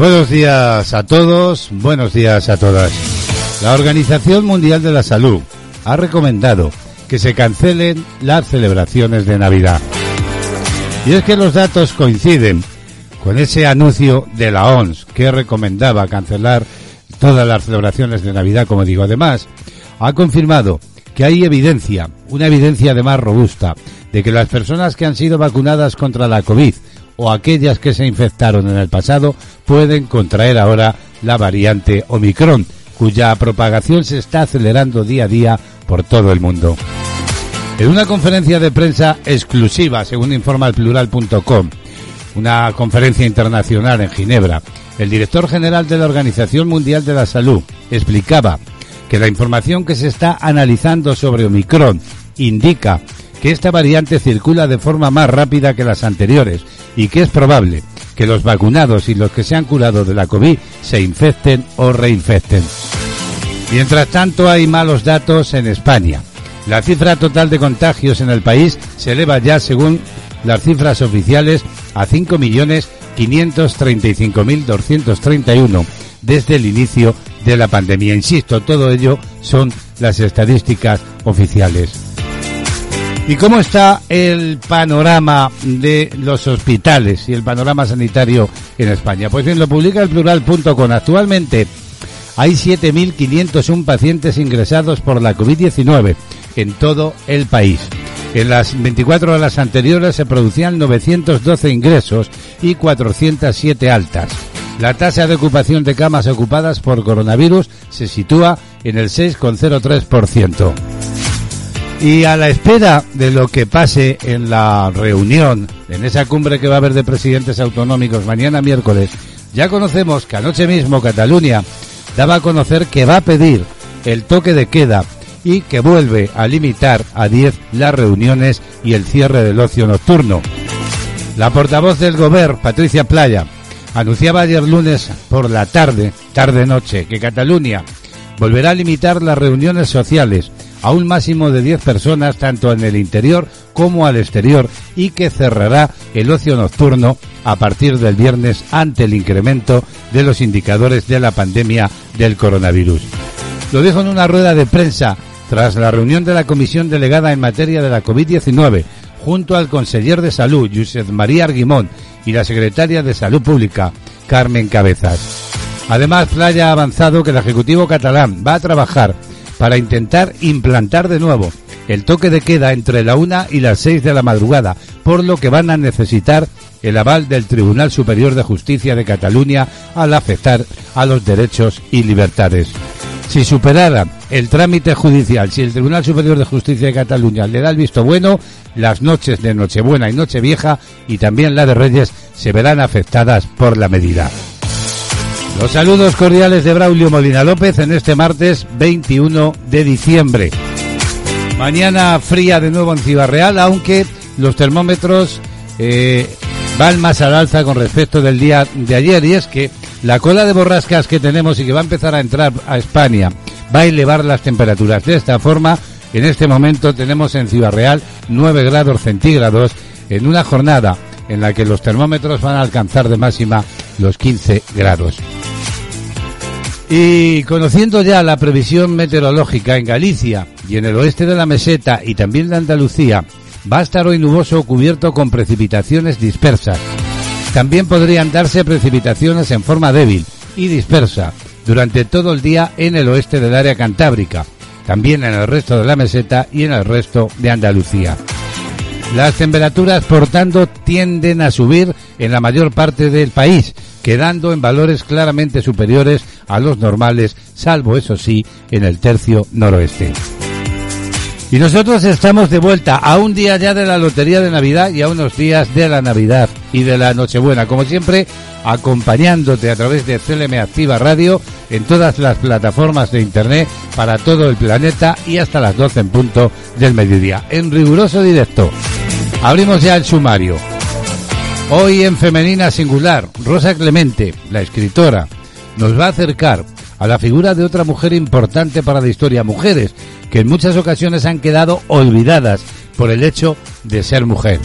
Buenos días a todos, buenos días a todas. La Organización Mundial de la Salud ha recomendado que se cancelen las celebraciones de Navidad. Y es que los datos coinciden con ese anuncio de la ONS que recomendaba cancelar todas las celebraciones de Navidad, como digo. Además, ha confirmado que hay evidencia, una evidencia además robusta, de que las personas que han sido vacunadas contra la COVID o aquellas que se infectaron en el pasado pueden contraer ahora la variante Omicron, cuya propagación se está acelerando día a día por todo el mundo. En una conferencia de prensa exclusiva, según informa el plural.com, una conferencia internacional en Ginebra, el director general de la Organización Mundial de la Salud explicaba que la información que se está analizando sobre Omicron indica que esta variante circula de forma más rápida que las anteriores y que es probable que los vacunados y los que se han curado de la COVID se infecten o reinfecten. Mientras tanto hay malos datos en España. La cifra total de contagios en el país se eleva ya, según las cifras oficiales, a 5.535.231 desde el inicio de la pandemia. Insisto, todo ello son las estadísticas oficiales. ¿Y cómo está el panorama de los hospitales y el panorama sanitario en España? Pues bien, lo publica el plural.com. Actualmente hay 7.501 pacientes ingresados por la COVID-19 en todo el país. En las 24 horas anteriores se producían 912 ingresos y 407 altas. La tasa de ocupación de camas ocupadas por coronavirus se sitúa en el 6,03%. Y a la espera de lo que pase en la reunión, en esa cumbre que va a haber de presidentes autonómicos mañana miércoles, ya conocemos que anoche mismo Cataluña daba a conocer que va a pedir el toque de queda y que vuelve a limitar a 10 las reuniones y el cierre del ocio nocturno. La portavoz del Gobierno, Patricia Playa, anunciaba ayer lunes por la tarde, tarde-noche, que Cataluña volverá a limitar las reuniones sociales a un máximo de 10 personas tanto en el interior como al exterior y que cerrará el ocio nocturno a partir del viernes ante el incremento de los indicadores de la pandemia del coronavirus. Lo dijo en una rueda de prensa tras la reunión de la comisión delegada en materia de la COVID-19 junto al conseller de Salud, Josep María Arguimón, y la secretaria de Salud Pública, Carmen Cabezas. Además, Playa ha avanzado que el Ejecutivo catalán va a trabajar para intentar implantar de nuevo el toque de queda entre la una y las seis de la madrugada, por lo que van a necesitar el aval del Tribunal Superior de Justicia de Cataluña al afectar a los derechos y libertades. Si superara el trámite judicial, si el Tribunal Superior de Justicia de Cataluña le da el visto bueno, las noches de Nochebuena y Nochevieja y también la de Reyes se verán afectadas por la medida. Los saludos cordiales de Braulio Molina López en este martes 21 de diciembre. Mañana fría de nuevo en Ciudad aunque los termómetros eh, van más al alza con respecto del día de ayer. Y es que la cola de borrascas que tenemos y que va a empezar a entrar a España va a elevar las temperaturas. De esta forma, en este momento tenemos en Ciudad Real 9 grados centígrados en una jornada en la que los termómetros van a alcanzar de máxima los 15 grados. Y conociendo ya la previsión meteorológica en Galicia y en el oeste de la meseta y también de Andalucía, va a estar hoy nuboso cubierto con precipitaciones dispersas. También podrían darse precipitaciones en forma débil y dispersa durante todo el día en el oeste del área cantábrica, también en el resto de la meseta y en el resto de Andalucía. Las temperaturas, por tanto, tienden a subir en la mayor parte del país, quedando en valores claramente superiores a los normales, salvo, eso sí, en el tercio noroeste. Y nosotros estamos de vuelta a un día ya de la Lotería de Navidad y a unos días de la Navidad y de la Nochebuena. Como siempre, acompañándote a través de CLM Activa Radio en todas las plataformas de Internet para todo el planeta y hasta las 12 en punto del mediodía. En riguroso directo. Abrimos ya el sumario. Hoy en Femenina Singular, Rosa Clemente, la escritora, nos va a acercar a la figura de otra mujer importante para la historia, mujeres que en muchas ocasiones han quedado olvidadas por el hecho de ser mujer.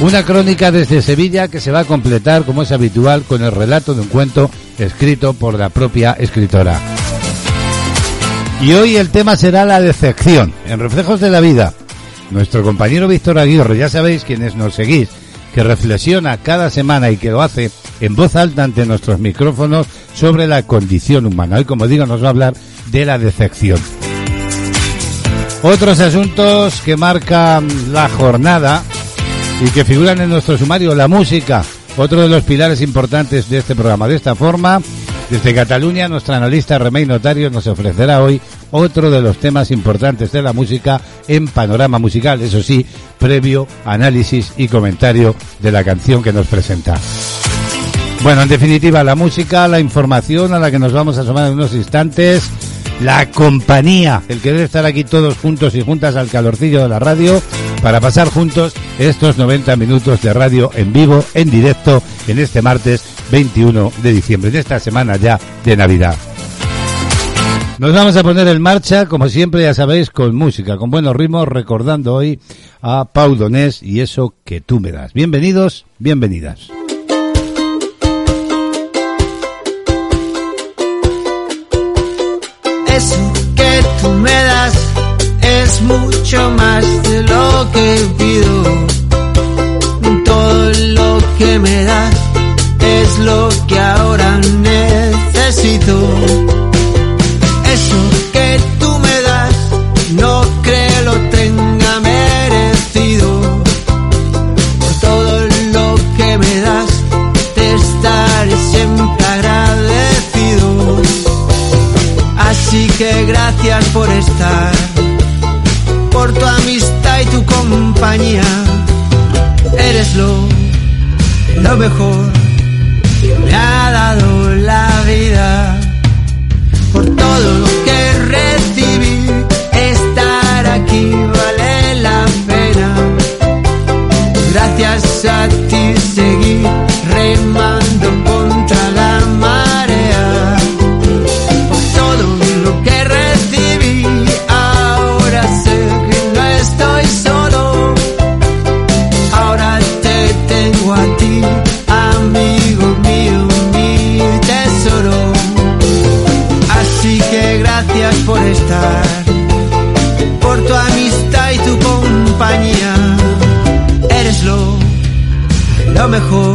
Una crónica desde Sevilla que se va a completar, como es habitual, con el relato de un cuento escrito por la propia escritora. Y hoy el tema será la decepción, en Reflejos de la Vida. Nuestro compañero Víctor Aguirre, ya sabéis quienes nos seguís, que reflexiona cada semana y que lo hace en voz alta ante nuestros micrófonos sobre la condición humana. Hoy, como digo, nos va a hablar de la decepción. Otros asuntos que marcan la jornada y que figuran en nuestro sumario, la música, otro de los pilares importantes de este programa. De esta forma, desde Cataluña, nuestra analista Remey Notario nos ofrecerá hoy otro de los temas importantes de la música en panorama musical, eso sí, previo análisis y comentario de la canción que nos presenta. Bueno, en definitiva, la música, la información a la que nos vamos a sumar en unos instantes, la compañía, el querer estar aquí todos juntos y juntas al calorcillo de la radio para pasar juntos estos 90 minutos de radio en vivo, en directo, en este martes 21 de diciembre, en esta semana ya de Navidad. Nos vamos a poner en marcha, como siempre, ya sabéis, con música, con buenos ritmos, recordando hoy a Pau Donés y eso que tú me das. Bienvenidos, bienvenidas. Eso que tú me das es mucho más de lo que pido. Todo lo que me das es lo que ahora necesito. que gracias por estar, por tu amistad y tu compañía. Eres lo, lo mejor que me ha dado la vida, mejor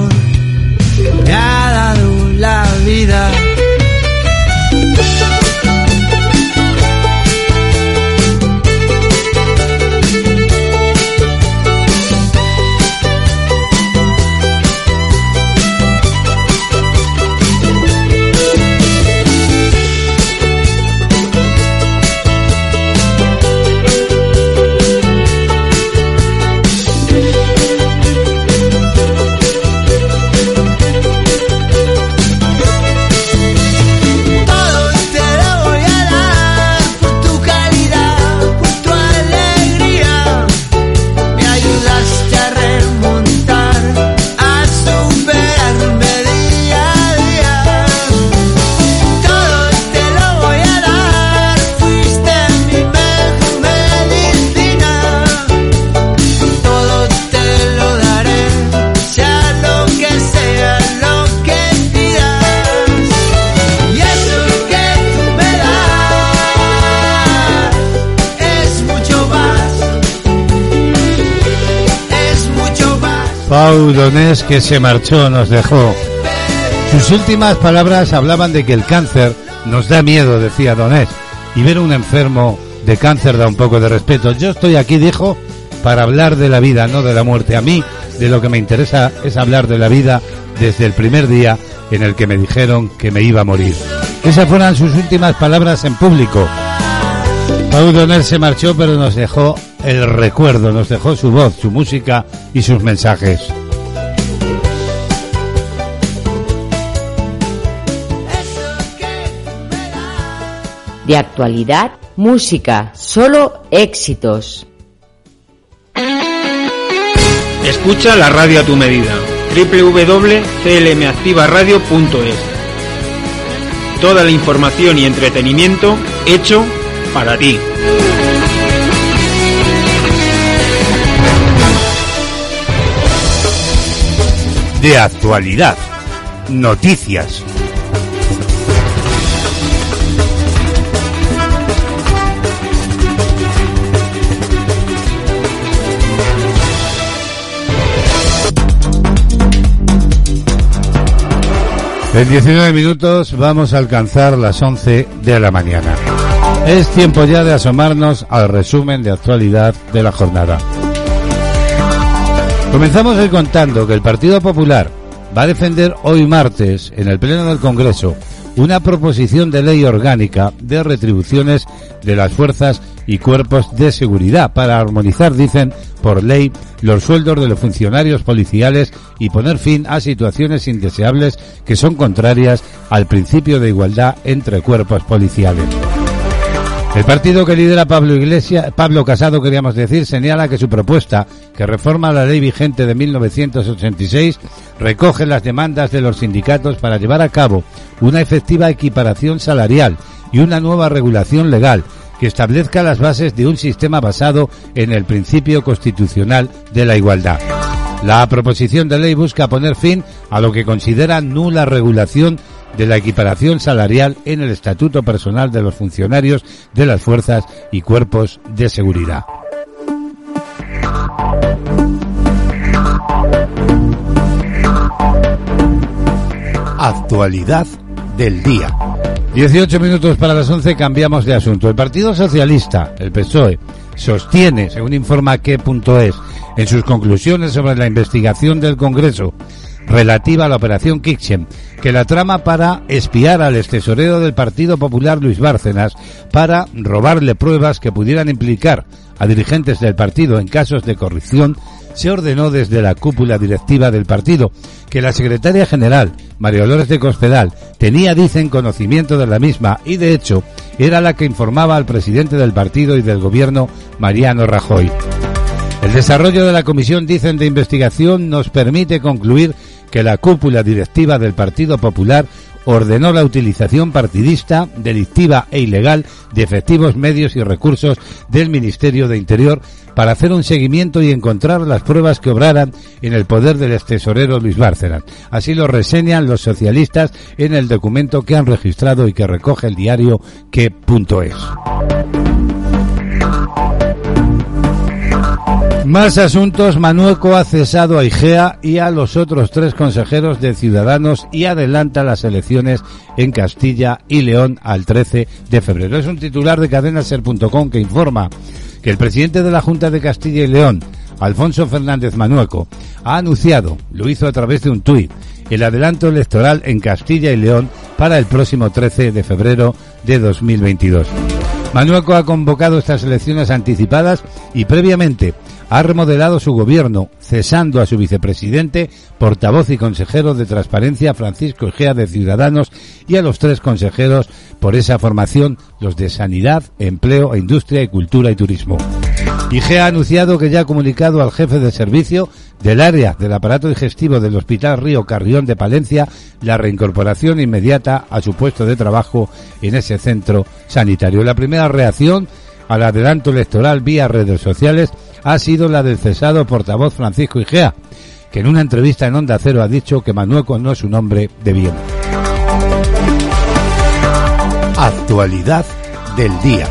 Pau Donés que se marchó, nos dejó. Sus últimas palabras hablaban de que el cáncer nos da miedo, decía Donés, y ver a un enfermo de cáncer da un poco de respeto. Yo estoy aquí, dijo, para hablar de la vida, no de la muerte. A mí, de lo que me interesa es hablar de la vida desde el primer día en el que me dijeron que me iba a morir. Esas fueron sus últimas palabras en público. Pau Donés se marchó, pero nos dejó el recuerdo, nos dejó su voz, su música y sus mensajes. De actualidad, música, solo éxitos. Escucha la radio a tu medida. www.clmactivaradio.es Toda la información y entretenimiento hecho para ti. de actualidad, noticias. En 19 minutos vamos a alcanzar las 11 de la mañana. Es tiempo ya de asomarnos al resumen de actualidad de la jornada. Comenzamos hoy contando que el Partido Popular va a defender hoy martes en el Pleno del Congreso una proposición de ley orgánica de retribuciones de las fuerzas y cuerpos de seguridad para armonizar, dicen, por ley los sueldos de los funcionarios policiales y poner fin a situaciones indeseables que son contrarias al principio de igualdad entre cuerpos policiales. El partido que lidera Pablo Iglesias, Pablo Casado, queríamos decir, señala que su propuesta, que reforma la ley vigente de 1986, recoge las demandas de los sindicatos para llevar a cabo una efectiva equiparación salarial y una nueva regulación legal que establezca las bases de un sistema basado en el principio constitucional de la igualdad. La proposición de ley busca poner fin a lo que considera nula regulación de la equiparación salarial en el estatuto personal de los funcionarios de las fuerzas y cuerpos de seguridad. Actualidad del día. 18 minutos para las 11 cambiamos de asunto. El Partido Socialista, el PSOE, sostiene, según informa que.es, en sus conclusiones sobre la investigación del Congreso relativa a la operación Kitchen, que la trama para espiar al extesorero del Partido Popular Luis Bárcenas para robarle pruebas que pudieran implicar a dirigentes del partido en casos de corrupción se ordenó desde la cúpula directiva del partido que la secretaria general, María Dolores de Cospedal, tenía, dicen, conocimiento de la misma y, de hecho, era la que informaba al presidente del partido y del gobierno, Mariano Rajoy. El desarrollo de la comisión, dicen, de investigación nos permite concluir que la cúpula directiva del Partido Popular ordenó la utilización partidista, delictiva e ilegal de efectivos medios y recursos del Ministerio de Interior para hacer un seguimiento y encontrar las pruebas que obraran en el poder del tesorero Luis Bárcenas. Así lo reseñan los socialistas en el documento que han registrado y que recoge el diario que.es. Más asuntos. Manueco ha cesado a Igea y a los otros tres consejeros de Ciudadanos y adelanta las elecciones en Castilla y León al 13 de febrero. Es un titular de cadenaser.com que informa que el presidente de la Junta de Castilla y León, Alfonso Fernández Manueco, ha anunciado, lo hizo a través de un tuit, el adelanto electoral en Castilla y León para el próximo 13 de febrero de 2022. Manueco ha convocado estas elecciones anticipadas y previamente ha remodelado su gobierno, cesando a su vicepresidente, portavoz y consejero de Transparencia Francisco Egea de Ciudadanos y a los tres consejeros por esa formación, los de Sanidad, Empleo, Industria y Cultura y Turismo. IGEA ha anunciado que ya ha comunicado al jefe de servicio del área del aparato digestivo del Hospital Río Carrión de Palencia la reincorporación inmediata a su puesto de trabajo en ese centro sanitario. La primera reacción al adelanto electoral vía redes sociales ha sido la del cesado portavoz Francisco Igea, que en una entrevista en Onda Cero ha dicho que Manueco no es un hombre de bien. Actualidad del día.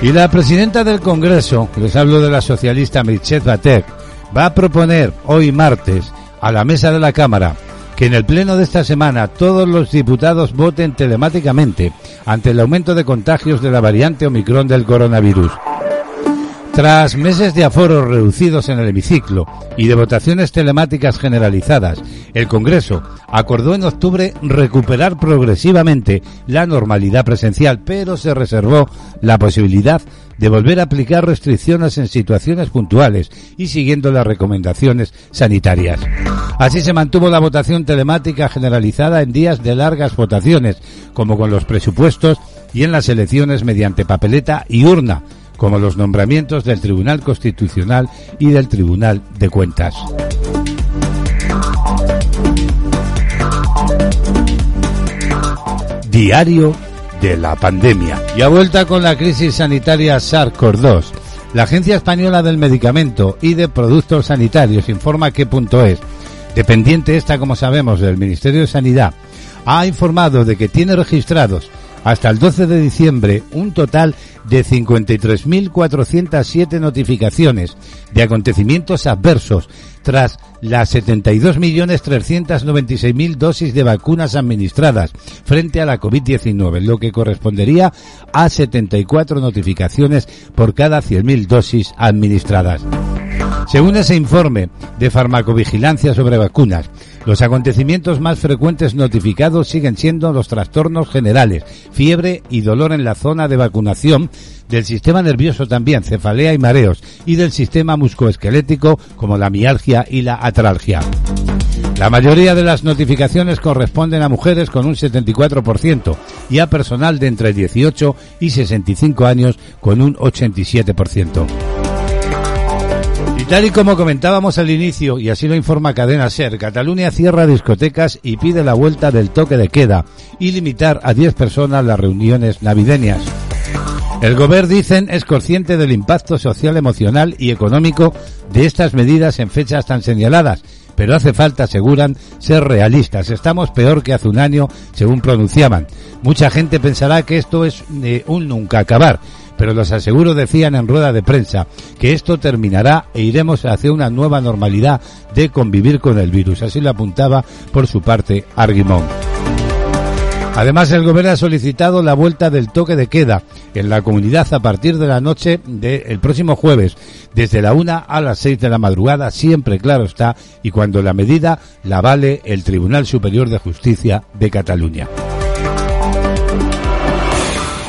Y la presidenta del Congreso, les hablo de la socialista Michelle Batek, va a proponer hoy martes a la mesa de la Cámara que en el pleno de esta semana todos los diputados voten telemáticamente ante el aumento de contagios de la variante Omicron del coronavirus. Tras meses de aforos reducidos en el hemiciclo y de votaciones telemáticas generalizadas, el Congreso acordó en octubre recuperar progresivamente la normalidad presencial, pero se reservó la posibilidad de volver a aplicar restricciones en situaciones puntuales y siguiendo las recomendaciones sanitarias. Así se mantuvo la votación telemática generalizada en días de largas votaciones, como con los presupuestos y en las elecciones mediante papeleta y urna, como los nombramientos del Tribunal Constitucional y del Tribunal de Cuentas. Diario de la pandemia. Y a vuelta con la crisis sanitaria SARS-CoV-2, la Agencia Española del Medicamento y de Productos Sanitarios informa que punto es dependiente esta, como sabemos, del Ministerio de Sanidad, ha informado de que tiene registrados hasta el 12 de diciembre un total de 53.407 notificaciones de acontecimientos adversos tras las 72.396.000 dosis de vacunas administradas frente a la COVID-19, lo que correspondería a 74 notificaciones por cada 100.000 dosis administradas. Según ese informe de farmacovigilancia sobre vacunas, los acontecimientos más frecuentes notificados siguen siendo los trastornos generales, fiebre y dolor en la zona de vacunación, del sistema nervioso también, cefalea y mareos, y del sistema muscoesquelético como la mialgia y la atralgia. La mayoría de las notificaciones corresponden a mujeres con un 74% y a personal de entre 18 y 65 años con un 87%. Y tal y como comentábamos al inicio, y así lo informa Cadena Ser, Cataluña cierra discotecas y pide la vuelta del toque de queda y limitar a 10 personas las reuniones navideñas. El gobierno, dicen, es consciente del impacto social, emocional y económico de estas medidas en fechas tan señaladas, pero hace falta, aseguran, ser realistas. Estamos peor que hace un año, según pronunciaban. Mucha gente pensará que esto es eh, un nunca acabar, pero los aseguro decían en rueda de prensa que esto terminará e iremos hacia una nueva normalidad de convivir con el virus. Así lo apuntaba por su parte Arguimón. Además, el gobierno ha solicitado la vuelta del toque de queda en la comunidad a partir de la noche del próximo jueves, desde la una a las seis de la madrugada, siempre claro está, y cuando la medida la vale el Tribunal Superior de Justicia de Cataluña.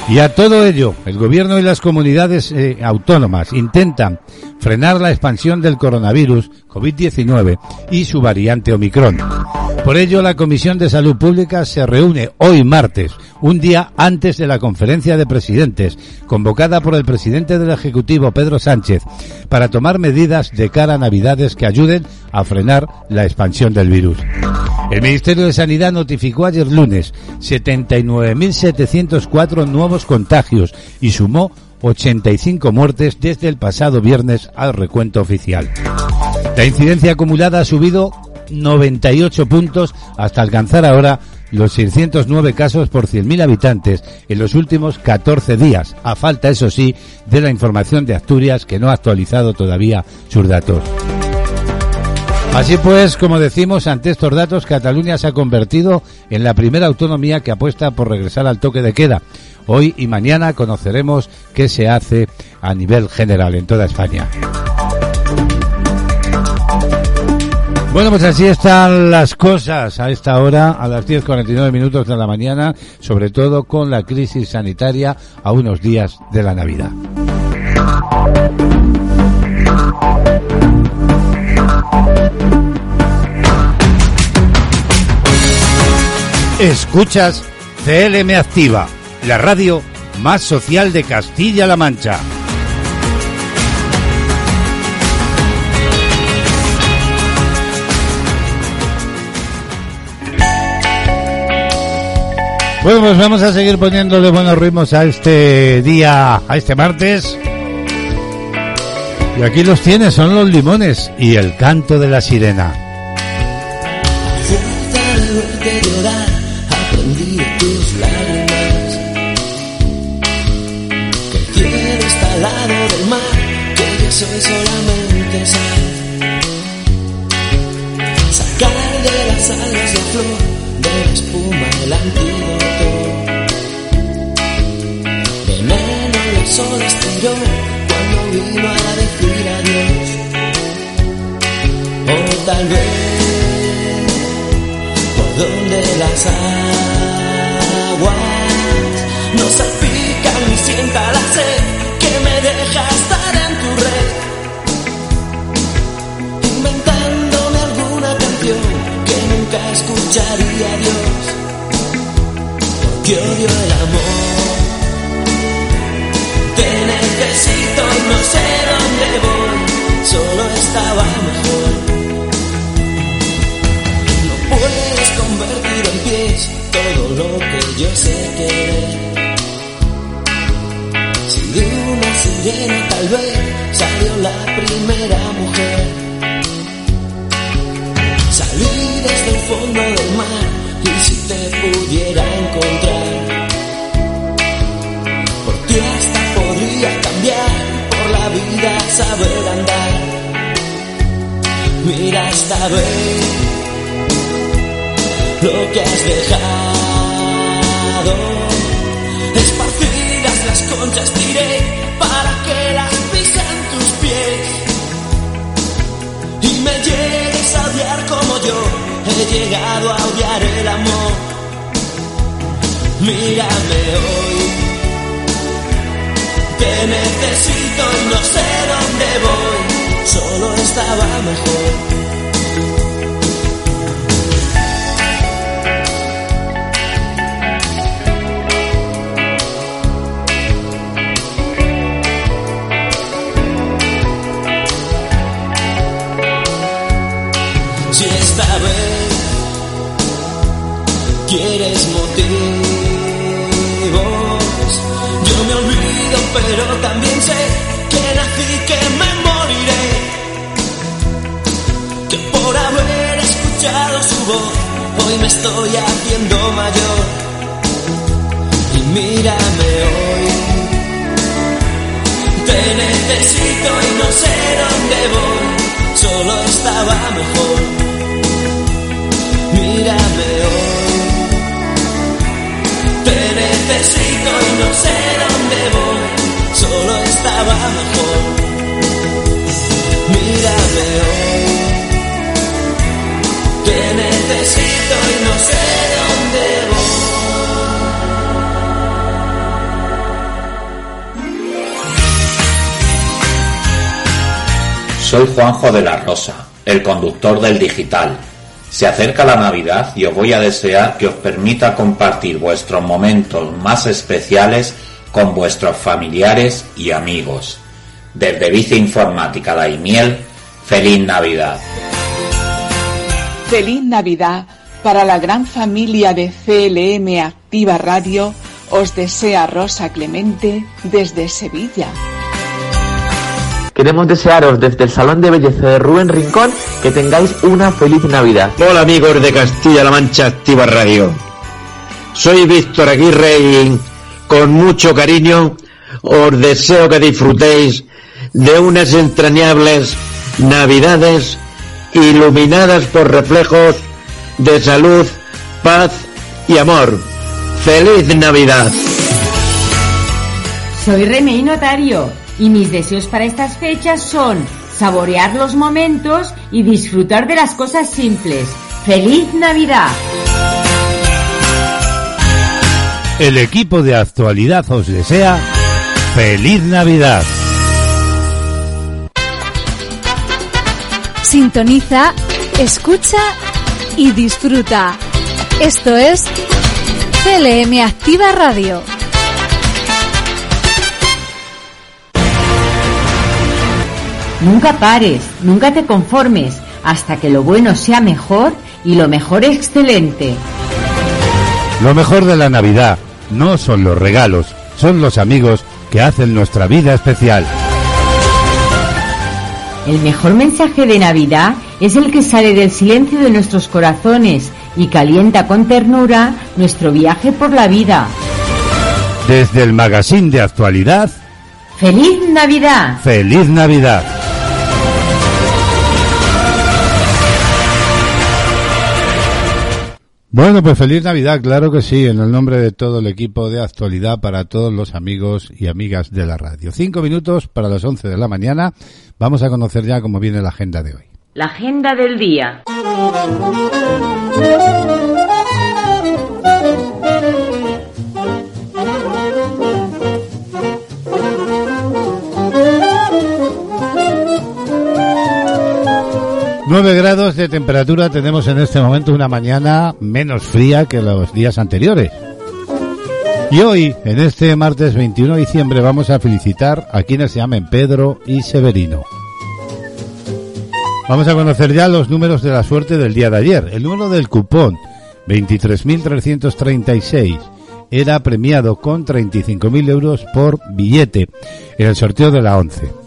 Y a todo ello, el gobierno y las comunidades eh, autónomas intentan frenar la expansión del coronavirus COVID-19 y su variante Omicron. Por ello, la Comisión de Salud Pública se reúne hoy martes, un día antes de la conferencia de presidentes, convocada por el presidente del Ejecutivo, Pedro Sánchez, para tomar medidas de cara a Navidades que ayuden a frenar la expansión del virus. El Ministerio de Sanidad notificó ayer lunes 79.704 nuevos contagios y sumó 85 muertes desde el pasado viernes al recuento oficial. La incidencia acumulada ha subido 98 puntos hasta alcanzar ahora los 609 casos por 100.000 habitantes en los últimos 14 días, a falta, eso sí, de la información de Asturias que no ha actualizado todavía sus datos. Así pues, como decimos, ante estos datos, Cataluña se ha convertido en la primera autonomía que apuesta por regresar al toque de queda. Hoy y mañana conoceremos qué se hace a nivel general en toda España. Bueno, pues así están las cosas a esta hora, a las 10.49 minutos de la mañana, sobre todo con la crisis sanitaria a unos días de la Navidad. Escuchas CLM Activa, la radio más social de Castilla-La Mancha. Bueno, pues vamos a seguir poniéndole buenos ritmos a este día, a este martes. Y aquí los tienes, son los limones y el canto de la sirena. soy solamente donde las aguas no la primera mujer. salir desde el fondo del mar y si te pudiera encontrar, por ti hasta podría cambiar, por la vida saber andar. Mira esta vez lo que has dejado, esparcidas las conchas tiré para que me llegues a odiar como yo he llegado a odiar el amor. Mírame hoy, te necesito no sé dónde voy, solo estaba mejor. Quieres motivos, yo me olvido, pero también sé que nací, que me moriré, que por haber escuchado su voz, hoy me estoy haciendo mayor. Y mírame hoy, te necesito y no sé dónde voy, solo estaba mejor. Mírame hoy, necesito y no sé dónde voy, solo estaba mejor. Mírame hoy, te necesito y no sé dónde voy. Soy Juanjo de la Rosa, el conductor del digital. Se acerca la Navidad y os voy a desear que os permita compartir vuestros momentos más especiales con vuestros familiares y amigos. Desde Vice Informática Daimiel, feliz Navidad. Feliz Navidad para la gran familia de CLM Activa Radio. Os desea Rosa Clemente desde Sevilla. Queremos desearos desde el Salón de Belleza de Rubén Rincón que tengáis una feliz Navidad. Hola amigos de Castilla-La Mancha Activa Radio. Soy Víctor Aguirre y con mucho cariño os deseo que disfrutéis de unas entrañables Navidades iluminadas por reflejos de salud, paz y amor. ¡Feliz Navidad! Soy Remey Notario y mis deseos para estas fechas son saborear los momentos y disfrutar de las cosas simples. ¡Feliz Navidad! El equipo de actualidad os desea feliz Navidad. Sintoniza, escucha y disfruta. Esto es CLM Activa Radio. Nunca pares, nunca te conformes, hasta que lo bueno sea mejor y lo mejor excelente. Lo mejor de la Navidad no son los regalos, son los amigos que hacen nuestra vida especial. El mejor mensaje de Navidad es el que sale del silencio de nuestros corazones y calienta con ternura nuestro viaje por la vida. Desde el magazine de actualidad, ¡Feliz Navidad! feliz Navidad. Bueno, pues feliz Navidad, claro que sí, en el nombre de todo el equipo de actualidad para todos los amigos y amigas de la radio. Cinco minutos para las once de la mañana. Vamos a conocer ya cómo viene la agenda de hoy. La agenda del día. Nueve grados de temperatura tenemos en este momento una mañana menos fría que los días anteriores. Y hoy, en este martes 21 de diciembre, vamos a felicitar a quienes se llamen Pedro y Severino. Vamos a conocer ya los números de la suerte del día de ayer. El número del cupón, 23.336, era premiado con 35.000 euros por billete en el sorteo de la 11.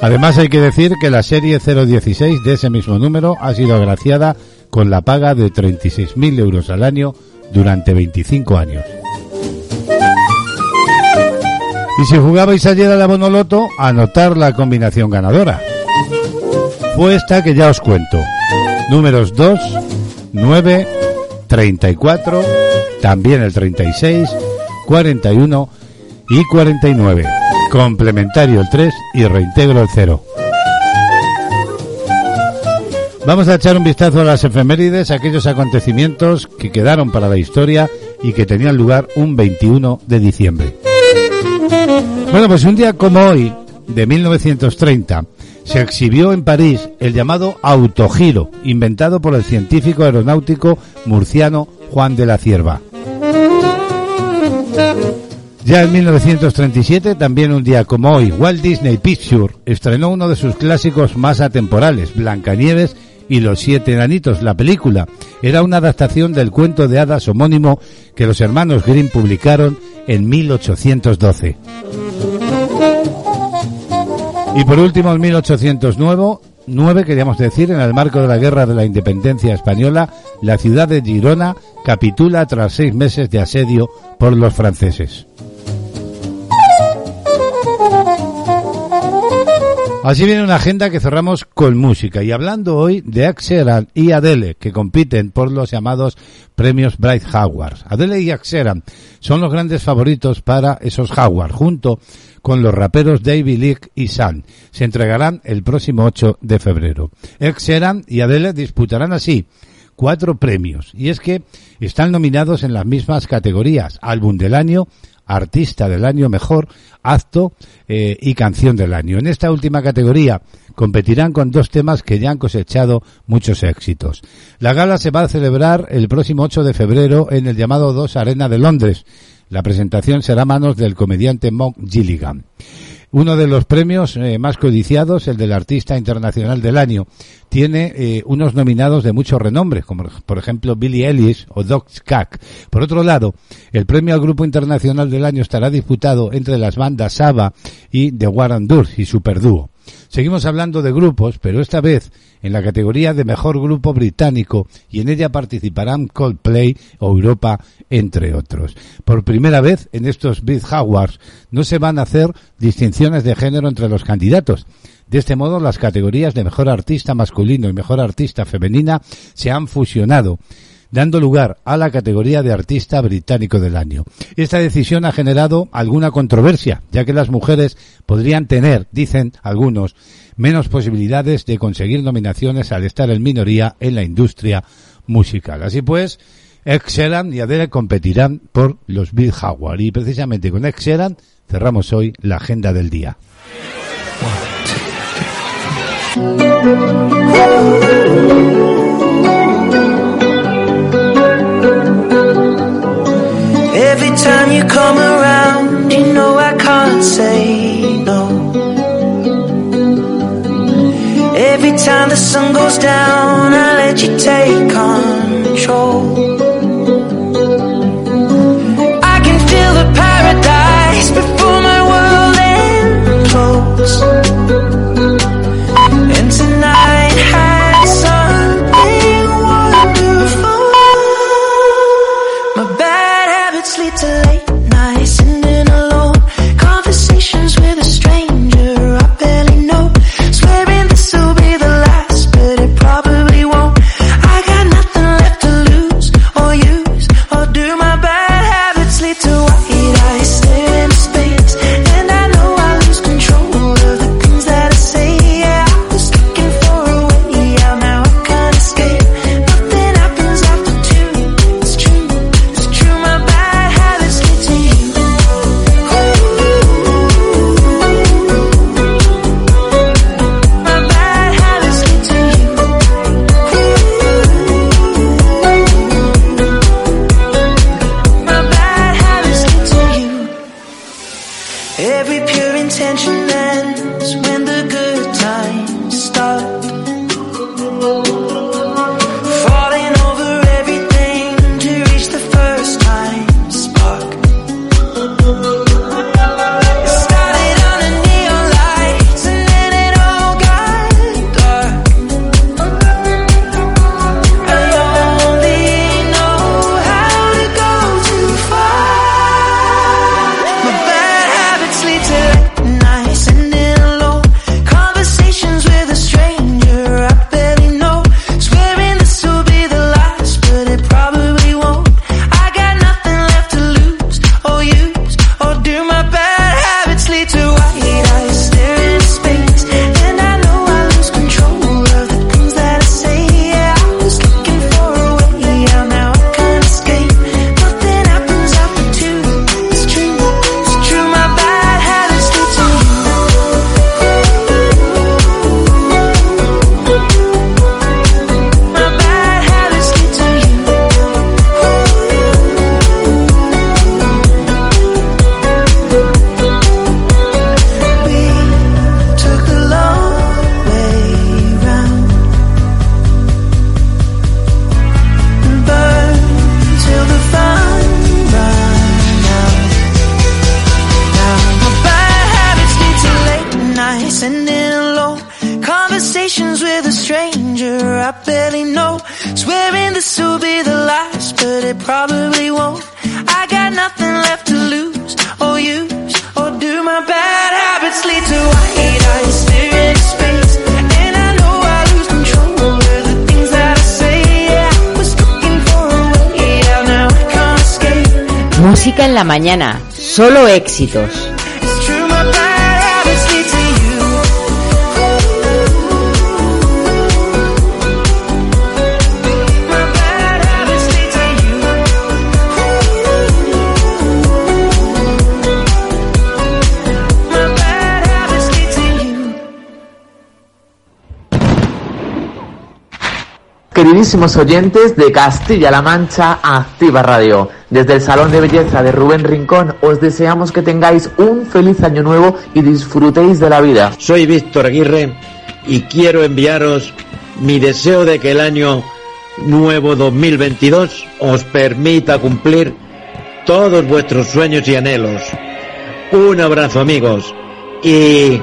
Además hay que decir que la serie 016 de ese mismo número ha sido agraciada con la paga de 36.000 euros al año durante 25 años. Y si jugabais ayer a la Bonoloto, anotar la combinación ganadora. Fue esta que ya os cuento. Números 2, 9, 34, también el 36, 41 y 49. Complementario el 3 y reintegro el 0. Vamos a echar un vistazo a las efemérides, aquellos acontecimientos que quedaron para la historia y que tenían lugar un 21 de diciembre. Bueno, pues un día como hoy, de 1930, se exhibió en París el llamado autogiro, inventado por el científico aeronáutico murciano Juan de la Cierva. Ya en 1937, también un día como hoy, Walt Disney Pictures estrenó uno de sus clásicos más atemporales, Blancanieves y los siete enanitos. La película era una adaptación del cuento de hadas homónimo que los hermanos Grimm publicaron en 1812. Y por último, en 1809, queríamos decir, en el marco de la Guerra de la Independencia Española, la ciudad de Girona capitula tras seis meses de asedio por los franceses. Así viene una agenda que cerramos con música y hablando hoy de Axeran y Adele que compiten por los llamados premios Bright Howard. Adele y Axeran son los grandes favoritos para esos Howard junto con los raperos David Lee y San. Se entregarán el próximo 8 de febrero. Axeran y Adele disputarán así cuatro premios y es que están nominados en las mismas categorías álbum del año, artista del año mejor, acto eh, y canción del año. En esta última categoría competirán con dos temas que ya han cosechado muchos éxitos. La gala se va a celebrar el próximo 8 de febrero en el llamado Dos Arena de Londres. La presentación será a manos del comediante Monk Gilligan. Uno de los premios eh, más codiciados, el del Artista Internacional del Año, tiene eh, unos nominados de mucho renombre, como por ejemplo Billy Ellis o Doc Skak. Por otro lado, el premio al Grupo Internacional del Año estará disputado entre las bandas Saba y The Warren Durst y Superdúo. Seguimos hablando de grupos, pero esta vez en la categoría de mejor grupo británico y en ella participarán Coldplay o Europa, entre otros. Por primera vez en estos Beat Awards no se van a hacer distinciones de género entre los candidatos. De este modo, las categorías de mejor artista masculino y mejor artista femenina se han fusionado dando lugar a la categoría de artista británico del año. Esta decisión ha generado alguna controversia, ya que las mujeres podrían tener, dicen algunos, menos posibilidades de conseguir nominaciones al estar en minoría en la industria musical. Así pues, Excelan y Adele competirán por los Bill Howard y precisamente con Excelan cerramos hoy la agenda del día. Time you come around, you know I can't say no. Every time the sun goes down, I let you take control. I can feel the paradise before my world implodes. Lead to you. Queridísimos oyentes de Castilla-La Mancha Activa Radio, desde el Salón de Belleza de Rubén Rincón os deseamos que tengáis un feliz año nuevo y disfrutéis de la vida. Soy Víctor Aguirre y quiero enviaros mi deseo de que el año nuevo 2022 os permita cumplir todos vuestros sueños y anhelos. Un abrazo amigos y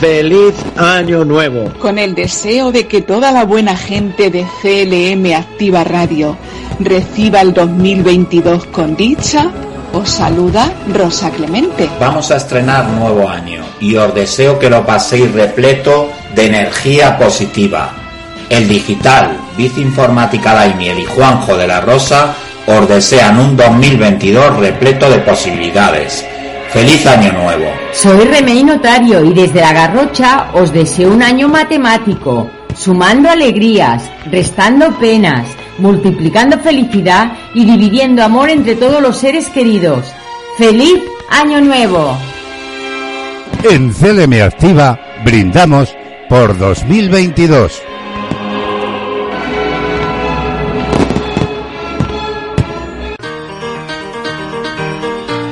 feliz año nuevo. Con el deseo de que toda la buena gente de CLM Activa Radio reciba el 2022 con dicha, os saluda Rosa Clemente. Vamos a estrenar nuevo año y os deseo que lo paséis repleto de energía positiva. El Digital, Bici Informática Daimiel y Juanjo de la Rosa os desean un 2022 repleto de posibilidades. ¡Feliz Año Nuevo! Soy Remey Notario y desde la Garrocha os deseo un año matemático, sumando alegrías, restando penas, multiplicando felicidad y dividiendo amor entre todos los seres queridos. ¡Feliz Año Nuevo! En CLM Activa brindamos por 2022.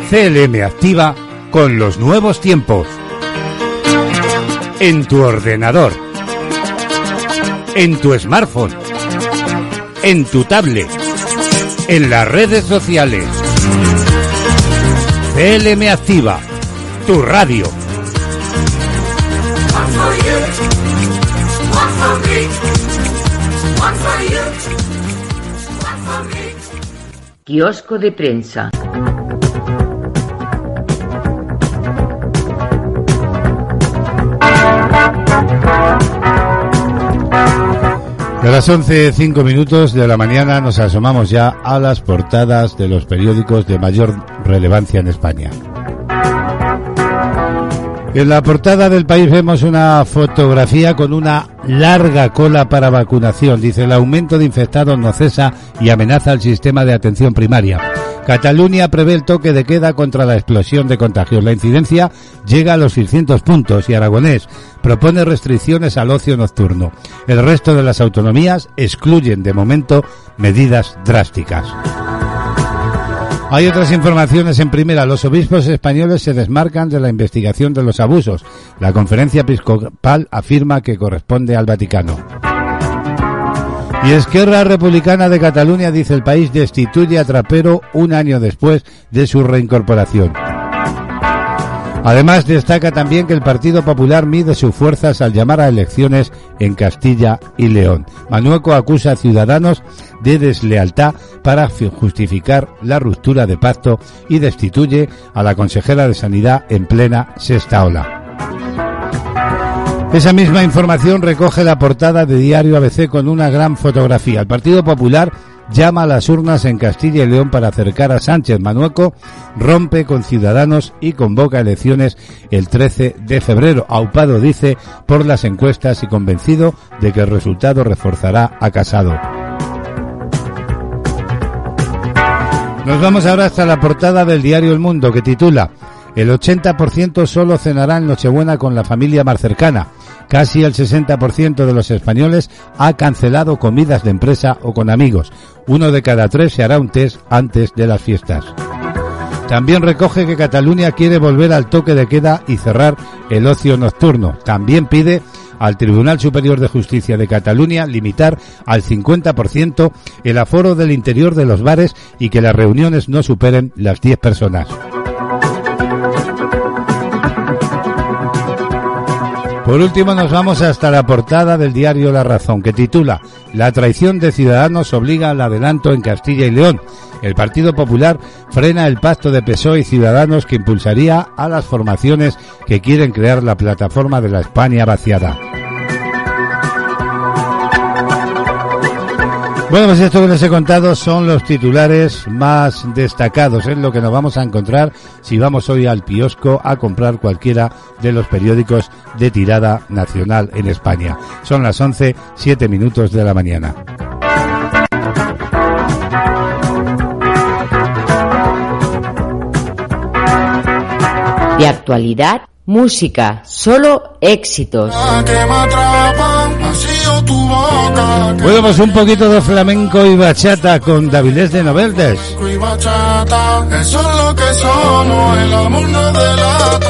CLM Activa con los nuevos tiempos. En tu ordenador. En tu smartphone. En tu tablet. En las redes sociales. CLM Activa. Tu radio. Kiosco de prensa. Las 11.05 minutos de la mañana nos asomamos ya a las portadas de los periódicos de mayor relevancia en España. En la portada del país vemos una fotografía con una larga cola para vacunación. Dice el aumento de infectados no cesa y amenaza al sistema de atención primaria. Cataluña prevé el toque de queda contra la explosión de contagios. La incidencia llega a los 600 puntos y Aragonés propone restricciones al ocio nocturno. El resto de las autonomías excluyen de momento medidas drásticas. Hay otras informaciones en primera. Los obispos españoles se desmarcan de la investigación de los abusos. La conferencia episcopal afirma que corresponde al Vaticano. Y Esquerra Republicana de Cataluña, dice el país, destituye a Trapero un año después de su reincorporación. Además, destaca también que el Partido Popular mide sus fuerzas al llamar a elecciones en Castilla y León. Manueco acusa a Ciudadanos de deslealtad para justificar la ruptura de pacto y destituye a la consejera de Sanidad en plena sexta ola. Esa misma información recoge la portada de Diario ABC con una gran fotografía. El Partido Popular llama a las urnas en Castilla y León para acercar a Sánchez Manueco, rompe con Ciudadanos y convoca elecciones el 13 de febrero. Aupado dice por las encuestas y convencido de que el resultado reforzará a Casado. Nos vamos ahora hasta la portada del diario El Mundo que titula El 80% solo cenará en Nochebuena con la familia más cercana. Casi el 60% de los españoles ha cancelado comidas de empresa o con amigos. Uno de cada tres se hará un test antes de las fiestas. También recoge que Cataluña quiere volver al toque de queda y cerrar el ocio nocturno. También pide al Tribunal Superior de Justicia de Cataluña limitar al 50% el aforo del interior de los bares y que las reuniones no superen las 10 personas. Por último nos vamos hasta la portada del diario La Razón, que titula La traición de Ciudadanos obliga al adelanto en Castilla y León. El Partido Popular frena el pacto de PSOE y Ciudadanos que impulsaría a las formaciones que quieren crear la plataforma de la España vaciada. Bueno, pues esto que les he contado son los titulares más destacados. Es lo que nos vamos a encontrar si vamos hoy al kiosco a comprar cualquiera de los periódicos de tirada nacional en España. Son las 11, 7 minutos de la mañana. De actualidad, música, solo éxitos. Bueno, pues un poquito de flamenco y bachata con Davilés de Noveldes. y bachata, eso es lo que somos, el amor no delata.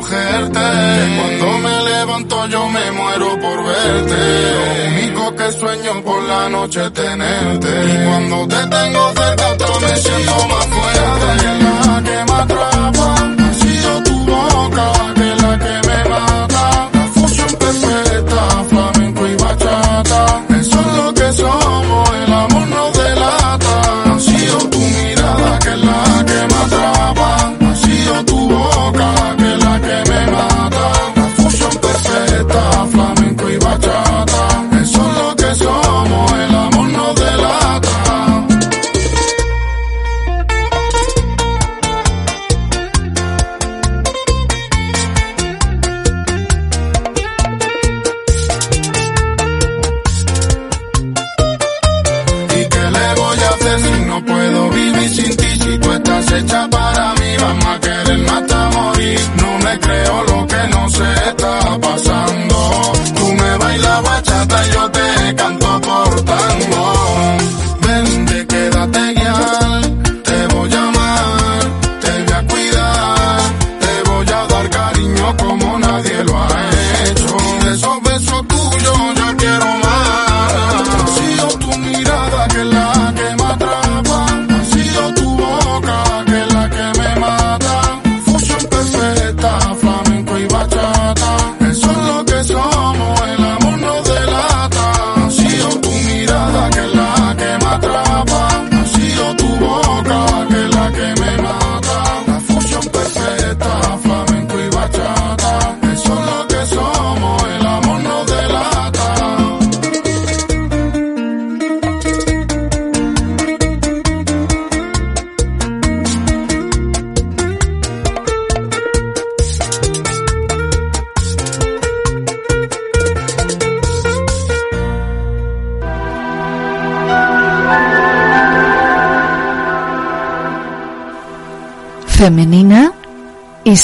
Que cuando me levanto yo me muero por verte. Lo único que sueño por la noche es tenerte. Y cuando te tengo cerca me siento más fuerte. Que la que me atrapa para mí, vamos a quererme hasta morir. No me creo lo que no se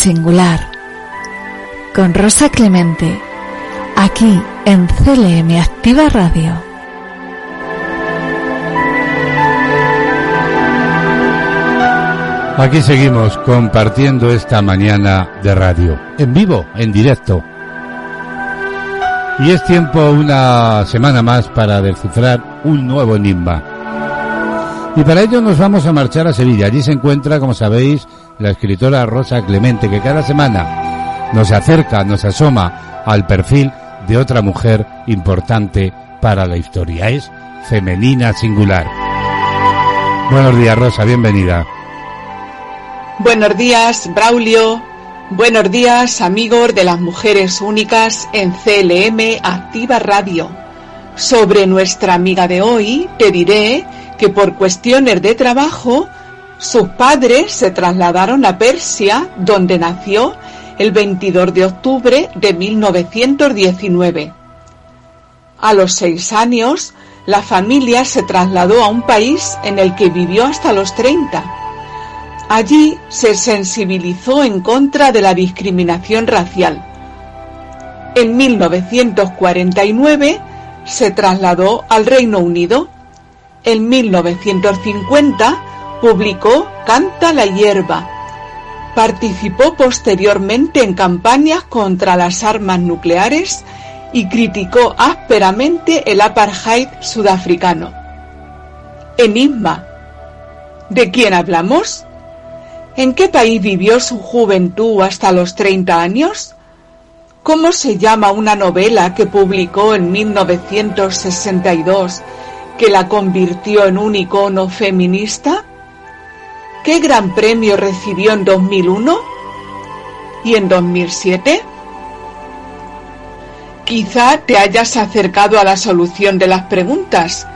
singular. Con Rosa Clemente. Aquí en CLM Activa Radio. Aquí seguimos compartiendo esta mañana de radio, en vivo, en directo. Y es tiempo una semana más para descifrar un nuevo enigma. Y para ello nos vamos a marchar a Sevilla. Allí se encuentra, como sabéis, la escritora Rosa Clemente, que cada semana nos acerca, nos asoma al perfil de otra mujer importante para la historia. Es femenina singular. Buenos días, Rosa, bienvenida. Buenos días, Braulio. Buenos días, amigos de las mujeres únicas en CLM Activa Radio. Sobre nuestra amiga de hoy, te diré que por cuestiones de trabajo, sus padres se trasladaron a Persia, donde nació el 22 de octubre de 1919. A los seis años, la familia se trasladó a un país en el que vivió hasta los 30. Allí se sensibilizó en contra de la discriminación racial. En 1949 se trasladó al Reino Unido. En 1950 publicó Canta la hierba. Participó posteriormente en campañas contra las armas nucleares y criticó ásperamente el apartheid sudafricano. Enigma. ¿De quién hablamos? ¿En qué país vivió su juventud hasta los 30 años? ¿Cómo se llama una novela que publicó en 1962 que la convirtió en un icono feminista? ¿Qué gran premio recibió en 2001? ¿Y en 2007? Quizá te hayas acercado a la solución de las preguntas,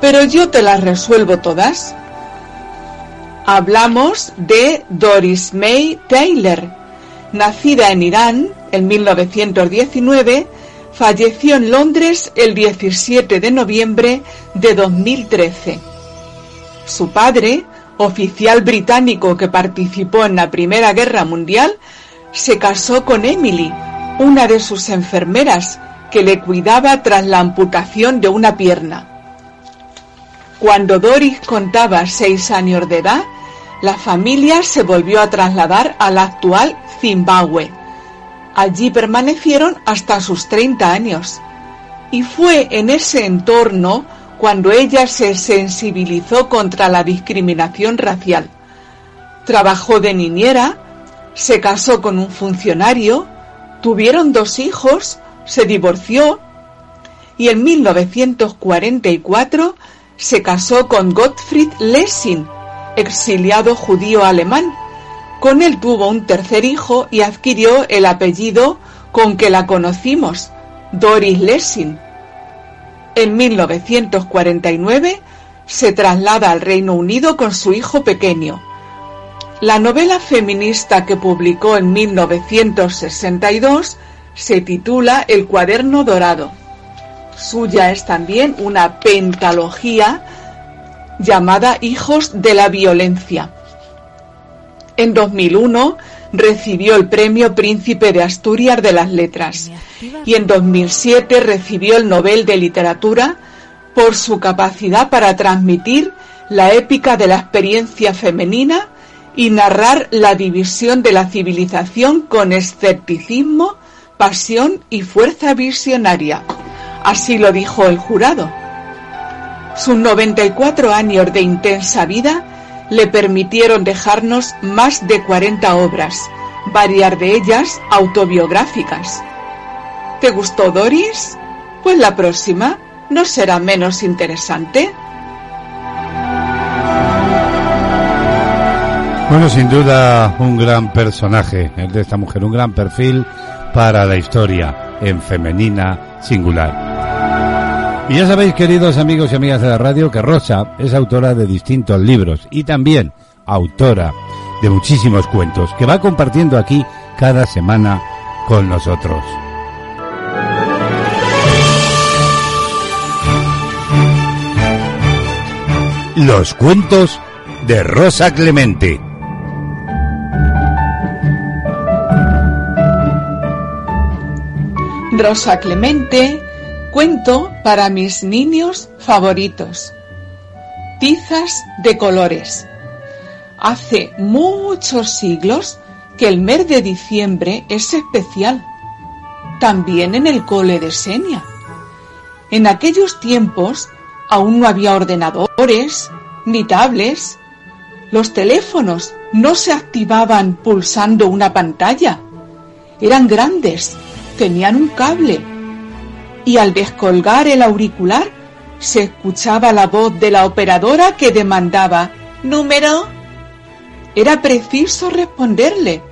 pero yo te las resuelvo todas. Hablamos de Doris May Taylor, nacida en Irán en 1919, falleció en Londres el 17 de noviembre de 2013. Su padre, oficial británico que participó en la Primera Guerra Mundial, se casó con Emily, una de sus enfermeras, que le cuidaba tras la amputación de una pierna. Cuando Doris contaba seis años de edad, la familia se volvió a trasladar a la actual Zimbabue. Allí permanecieron hasta sus 30 años. Y fue en ese entorno cuando ella se sensibilizó contra la discriminación racial. Trabajó de niñera, se casó con un funcionario, tuvieron dos hijos, se divorció y en 1944 se casó con Gottfried Lessing, exiliado judío alemán. Con él tuvo un tercer hijo y adquirió el apellido con que la conocimos, Doris Lessing. En 1949 se traslada al Reino Unido con su hijo pequeño. La novela feminista que publicó en 1962 se titula El cuaderno dorado. Suya es también una pentalogía llamada Hijos de la Violencia. En 2001 recibió el Premio Príncipe de Asturias de las Letras y en 2007 recibió el Nobel de Literatura por su capacidad para transmitir la épica de la experiencia femenina y narrar la división de la civilización con escepticismo, pasión y fuerza visionaria. Así lo dijo el jurado. Sus 94 años de intensa vida le permitieron dejarnos más de 40 obras, varias de ellas autobiográficas. ¿Te gustó Doris? Pues la próxima no será menos interesante. Bueno, sin duda un gran personaje, el de esta mujer, un gran perfil para la historia en femenina singular. Y ya sabéis, queridos amigos y amigas de la radio, que Rosa es autora de distintos libros y también autora de muchísimos cuentos que va compartiendo aquí cada semana con nosotros. Los cuentos de Rosa Clemente. Rosa Clemente, cuento para mis niños favoritos. Tizas de colores. Hace muchos siglos que el mes de diciembre es especial. También en el cole de Senia. En aquellos tiempos aún no había ordenadores ni tablets. Los teléfonos no se activaban pulsando una pantalla. Eran grandes tenían un cable y al descolgar el auricular se escuchaba la voz de la operadora que demandaba ¿Número? Era preciso responderle.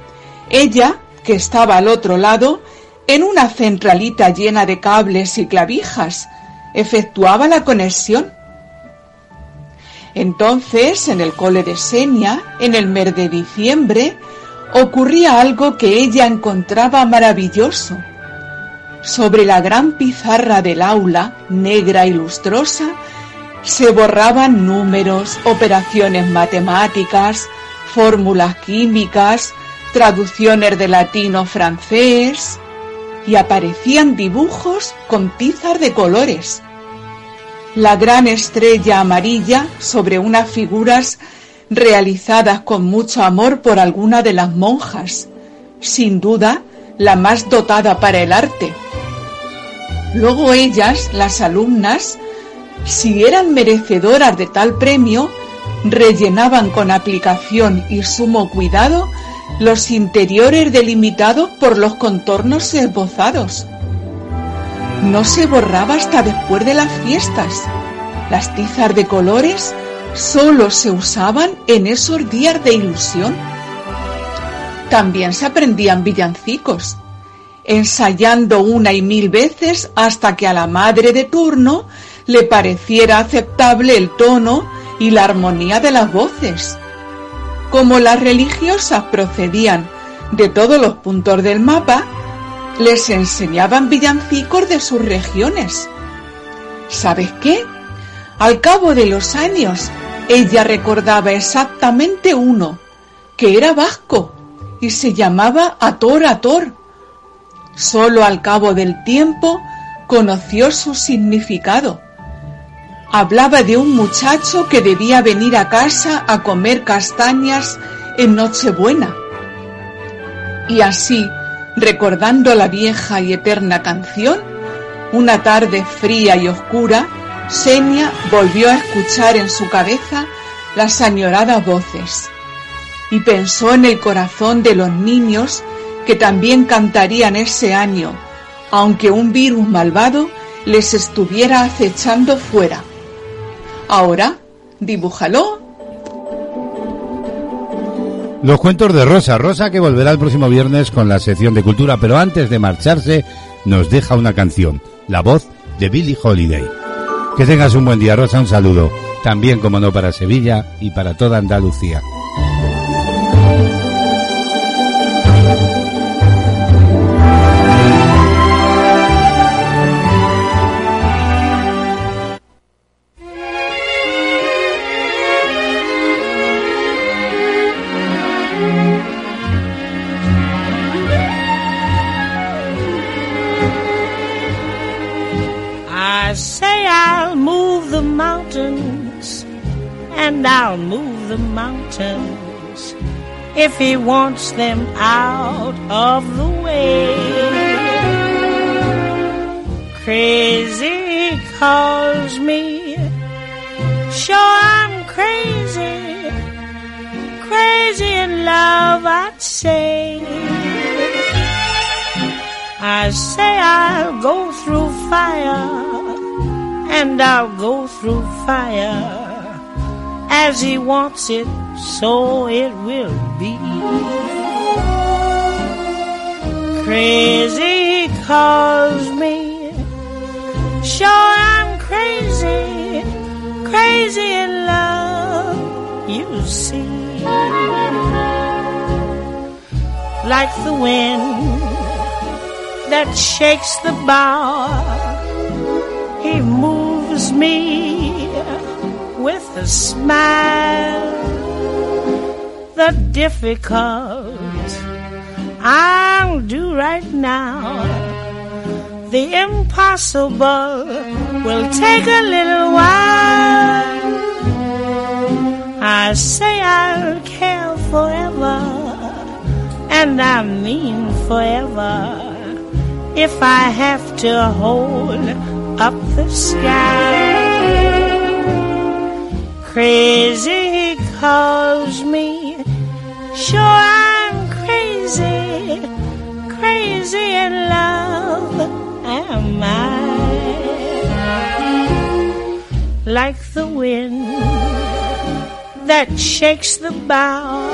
Ella, que estaba al otro lado, en una centralita llena de cables y clavijas, efectuaba la conexión. Entonces, en el cole de Senia, en el mes de diciembre, ocurría algo que ella encontraba maravilloso. Sobre la gran pizarra del aula, negra y lustrosa, se borraban números, operaciones matemáticas, fórmulas químicas, traducciones de latino francés y aparecían dibujos con tizas de colores. La gran estrella amarilla sobre unas figuras realizadas con mucho amor por alguna de las monjas, sin duda la más dotada para el arte. Luego ellas, las alumnas, si eran merecedoras de tal premio, rellenaban con aplicación y sumo cuidado los interiores delimitados por los contornos esbozados. No se borraba hasta después de las fiestas. Las tizas de colores solo se usaban en esos días de ilusión. También se aprendían villancicos, ensayando una y mil veces hasta que a la madre de turno le pareciera aceptable el tono y la armonía de las voces. Como las religiosas procedían de todos los puntos del mapa, les enseñaban villancicos de sus regiones. ¿Sabes qué? Al cabo de los años, ella recordaba exactamente uno, que era vasco y se llamaba Ator Ator. Solo al cabo del tiempo conoció su significado hablaba de un muchacho que debía venir a casa a comer castañas en Nochebuena. Y así, recordando la vieja y eterna canción, una tarde fría y oscura, Senia volvió a escuchar en su cabeza las añoradas voces y pensó en el corazón de los niños que también cantarían ese año, aunque un virus malvado les estuviera acechando fuera. Ahora, dibújalo. Los cuentos de Rosa. Rosa que volverá el próximo viernes con la sección de cultura, pero antes de marcharse nos deja una canción, la voz de Billie Holiday. Que tengas un buen día, Rosa, un saludo. También, como no, para Sevilla y para toda Andalucía. Move the mountains if he wants them out of the way. Crazy calls me, sure I'm crazy, crazy in love, I'd say. I say I'll go through fire and I'll go through fire as he wants it, so it will be. Crazy calls me, sure I'm crazy, crazy in love, you see. Like the wind that shakes the bough. He moves me a smile. The difficult I'll do right now. The impossible will take a little while. I say I'll care forever, and I mean forever if I have to hold up the sky. Crazy calls me, sure I'm crazy, crazy in love am I. Like the wind that shakes the bough,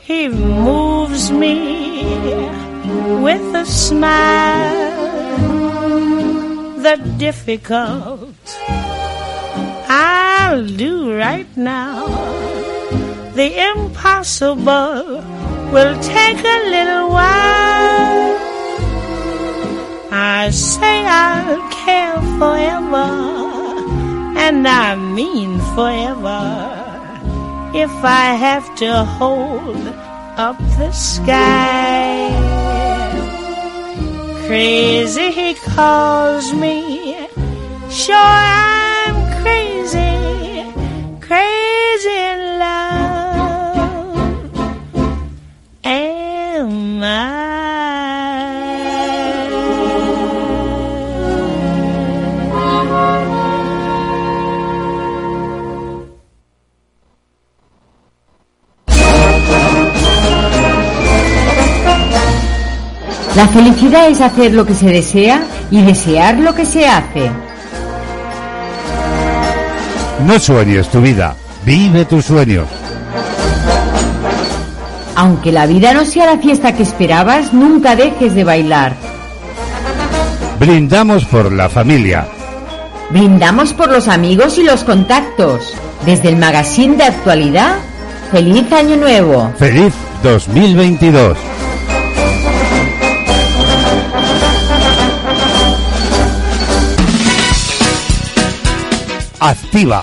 he moves me with a smile. The difficult I'll do right now. The impossible will take a little while. I say I'll care forever, and I mean forever, if I have to hold up the sky. Crazy he calls me, sure I'm crazy, crazy in love. Am La felicidad es hacer lo que se desea y desear lo que se hace. No sueñes tu vida, vive tus sueños. Aunque la vida no sea la fiesta que esperabas, nunca dejes de bailar. Brindamos por la familia. Brindamos por los amigos y los contactos. Desde el magazine de actualidad, feliz año nuevo. Feliz 2022. Activa,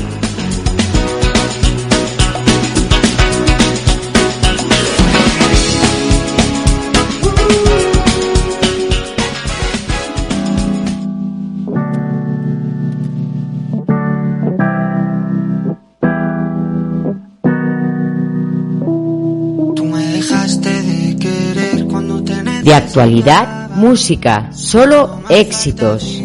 De actualidad, música, solo éxitos.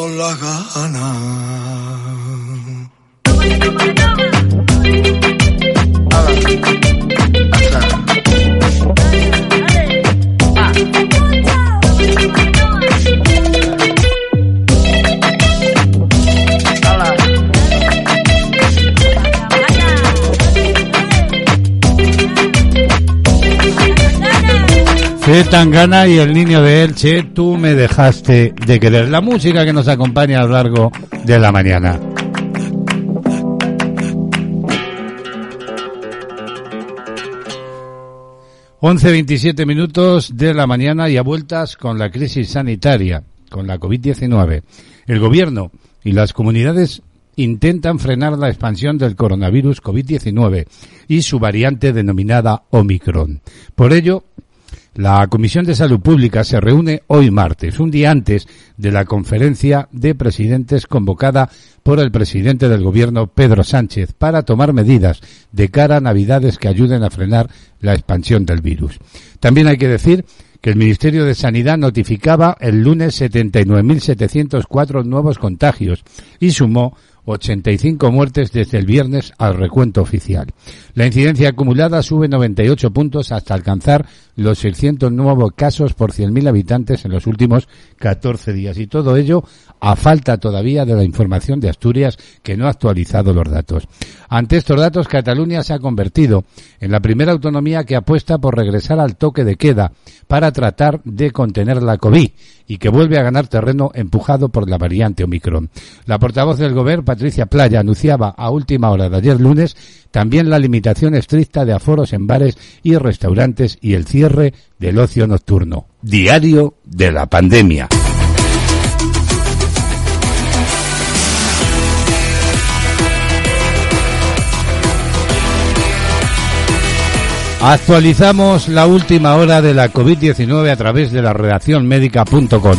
Te fueron las Che Tangana y el niño de Elche, tú me dejaste de querer. La música que nos acompaña a lo largo de la mañana. Once veintisiete minutos de la mañana y a vueltas con la crisis sanitaria, con la COVID-19. El gobierno y las comunidades intentan frenar la expansión del coronavirus COVID-19 y su variante denominada Omicron. Por ello, la Comisión de Salud Pública se reúne hoy martes, un día antes de la conferencia de presidentes convocada por el presidente del Gobierno, Pedro Sánchez, para tomar medidas de cara a Navidades que ayuden a frenar la expansión del virus. También hay que decir que el Ministerio de Sanidad notificaba el lunes 79.704 nuevos contagios y sumó 85 muertes desde el viernes al recuento oficial. La incidencia acumulada sube 98 puntos hasta alcanzar los 600 nuevos casos por 100.000 habitantes en los últimos 14 días. Y todo ello a falta todavía de la información de Asturias que no ha actualizado los datos. Ante estos datos, Cataluña se ha convertido en la primera autonomía que apuesta por regresar al toque de queda para tratar de contener la COVID y que vuelve a ganar terreno empujado por la variante Omicron. La portavoz del Gobierno, Patricia Playa, anunciaba a última hora de ayer lunes también la limitación estricta de aforos en bares y restaurantes y el cierre del ocio nocturno. Diario de la pandemia. Actualizamos la última hora de la COVID-19 a través de la redacción médica.com.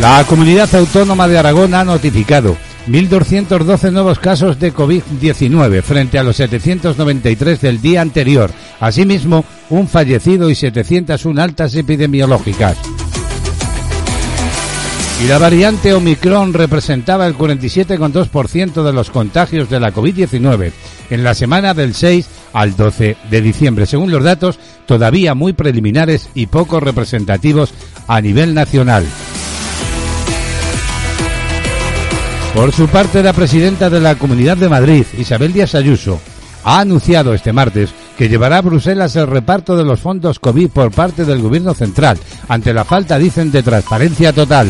La comunidad autónoma de Aragón ha notificado 1.212 nuevos casos de COVID-19 frente a los 793 del día anterior. Asimismo, un fallecido y 701 altas epidemiológicas. Y la variante Omicron representaba el 47,2% de los contagios de la COVID-19 en la semana del 6 al 12 de diciembre, según los datos todavía muy preliminares y poco representativos a nivel nacional. Por su parte, la presidenta de la Comunidad de Madrid, Isabel Díaz Ayuso, ha anunciado este martes que llevará a Bruselas el reparto de los fondos COVID por parte del Gobierno central, ante la falta, dicen, de transparencia total.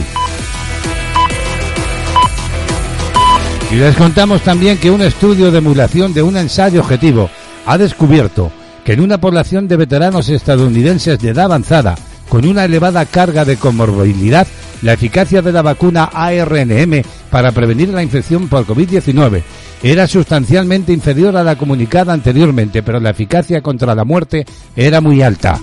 Y les contamos también que un estudio de emulación de un ensayo objetivo ha descubierto que en una población de veteranos estadounidenses de edad avanzada, con una elevada carga de comorbilidad, la eficacia de la vacuna ARNM para prevenir la infección por COVID-19 era sustancialmente inferior a la comunicada anteriormente, pero la eficacia contra la muerte era muy alta.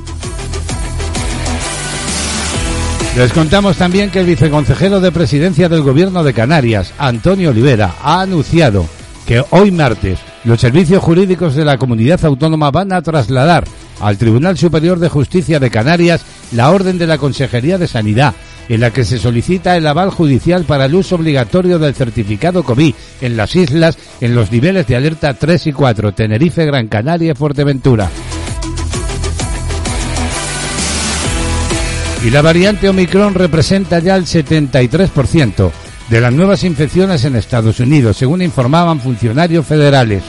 Les contamos también que el viceconsejero de presidencia del Gobierno de Canarias, Antonio Olivera, ha anunciado que hoy martes los servicios jurídicos de la comunidad autónoma van a trasladar al Tribunal Superior de Justicia de Canarias la orden de la Consejería de Sanidad en la que se solicita el aval judicial para el uso obligatorio del certificado COVID en las islas en los niveles de alerta 3 y 4, Tenerife, Gran Canaria y Fuerteventura. Y la variante Omicron representa ya el 73% de las nuevas infecciones en Estados Unidos, según informaban funcionarios federales.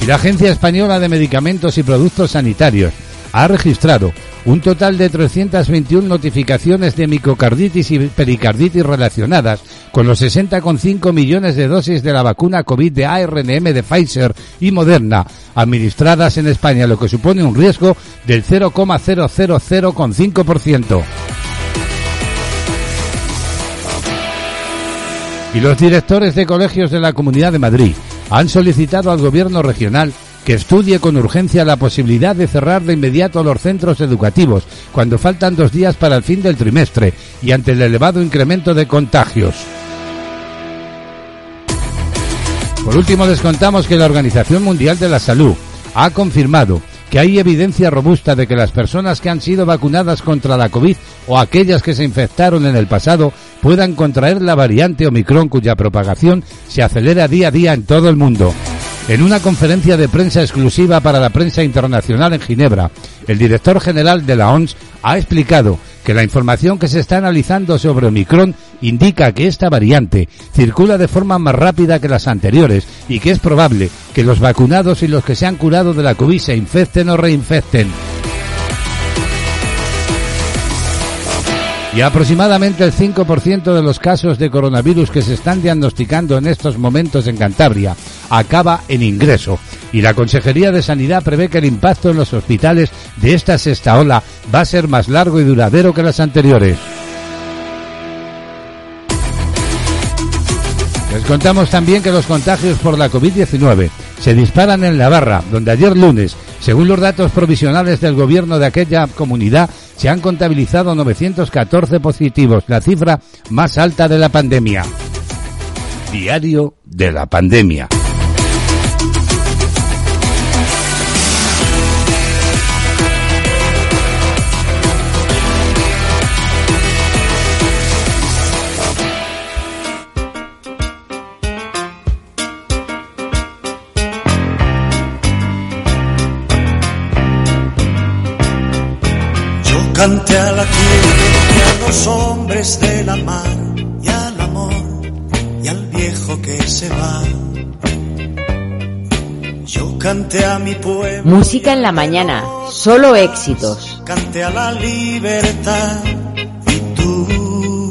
Y la Agencia Española de Medicamentos y Productos Sanitarios ha registrado un total de 321 notificaciones de micocarditis y pericarditis relacionadas con los 60,5 millones de dosis de la vacuna COVID de ARNM de Pfizer y Moderna administradas en España, lo que supone un riesgo del 0,000,5%. Y los directores de colegios de la Comunidad de Madrid han solicitado al Gobierno regional que estudie con urgencia la posibilidad de cerrar de inmediato los centros educativos cuando faltan dos días para el fin del trimestre y ante el elevado incremento de contagios. Por último, les contamos que la Organización Mundial de la Salud ha confirmado que hay evidencia robusta de que las personas que han sido vacunadas contra la COVID o aquellas que se infectaron en el pasado puedan contraer la variante Omicron cuya propagación se acelera día a día en todo el mundo. En una conferencia de prensa exclusiva para la prensa internacional en Ginebra, el director general de la OMS ha explicado que la información que se está analizando sobre Omicron indica que esta variante circula de forma más rápida que las anteriores y que es probable que los vacunados y los que se han curado de la COVID se infecten o reinfecten. Y aproximadamente el 5% de los casos de coronavirus que se están diagnosticando en estos momentos en Cantabria acaba en ingreso. Y la Consejería de Sanidad prevé que el impacto en los hospitales de esta sexta ola va a ser más largo y duradero que las anteriores. Les contamos también que los contagios por la COVID-19 se disparan en Navarra, donde ayer lunes, según los datos provisionales del gobierno de aquella comunidad, se han contabilizado 914 positivos, la cifra más alta de la pandemia. Diario de la pandemia. Yo canté a la tierra y a los hombres de la mar y al amor y al viejo que se va. Yo canté a mi pueblo, Música en la mañana, solo éxitos. canté a la libertad y tú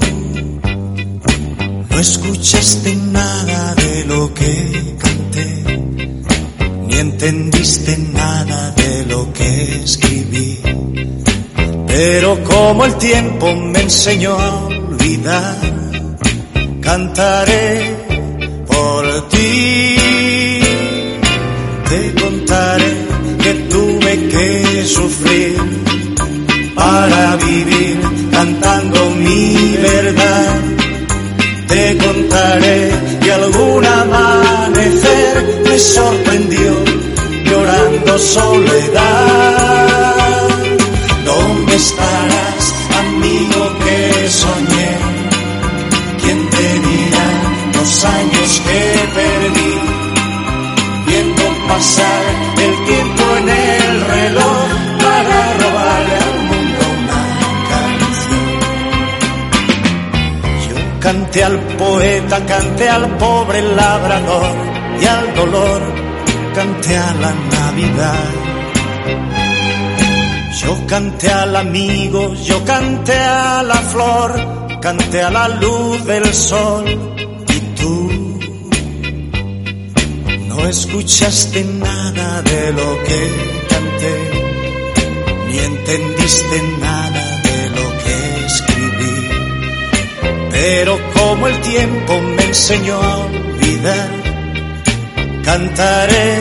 no escuchaste nada de lo que canté, ni entendiste nada de lo que escribí. Pero como el tiempo me enseñó a olvidar, cantaré por ti. Te contaré que tuve que sufrir para vivir cantando mi verdad. Te contaré que algún amanecer me sorprendió llorando soledad. ¿Dónde estarás, amigo que soñé? ¿Quién te dirá los años que perdí? Viendo pasar el tiempo en el reloj para robarle al mundo una canción. Yo canté al poeta, canté al pobre labrador y al dolor, canté a la Navidad. Yo canté al amigo, yo canté a la flor, canté a la luz del sol y tú no escuchaste nada de lo que canté, ni entendiste nada de lo que escribí. Pero como el tiempo me enseñó a olvidar, cantaré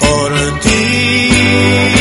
por ti.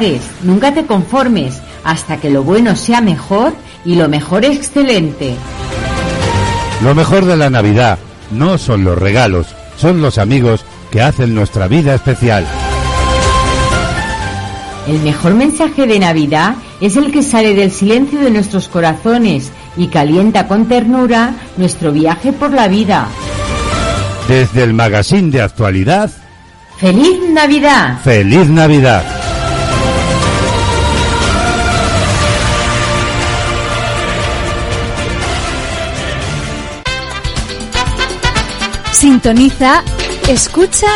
Pares, nunca te conformes, hasta que lo bueno sea mejor y lo mejor excelente. Lo mejor de la Navidad no son los regalos, son los amigos que hacen nuestra vida especial. El mejor mensaje de Navidad es el que sale del silencio de nuestros corazones y calienta con ternura nuestro viaje por la vida. Desde el magazine de actualidad, ¡Feliz Navidad! ¡Feliz Navidad! Sintoniza, escucha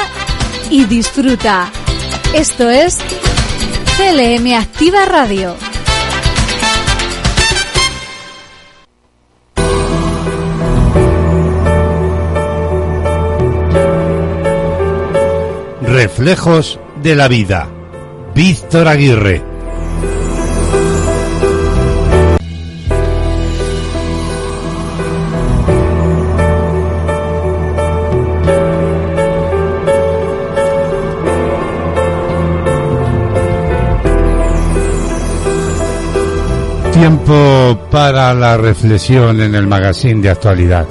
y disfruta. Esto es CLM Activa Radio. Reflejos de la vida. Víctor Aguirre. Tiempo para la reflexión en el magazine de actualidad.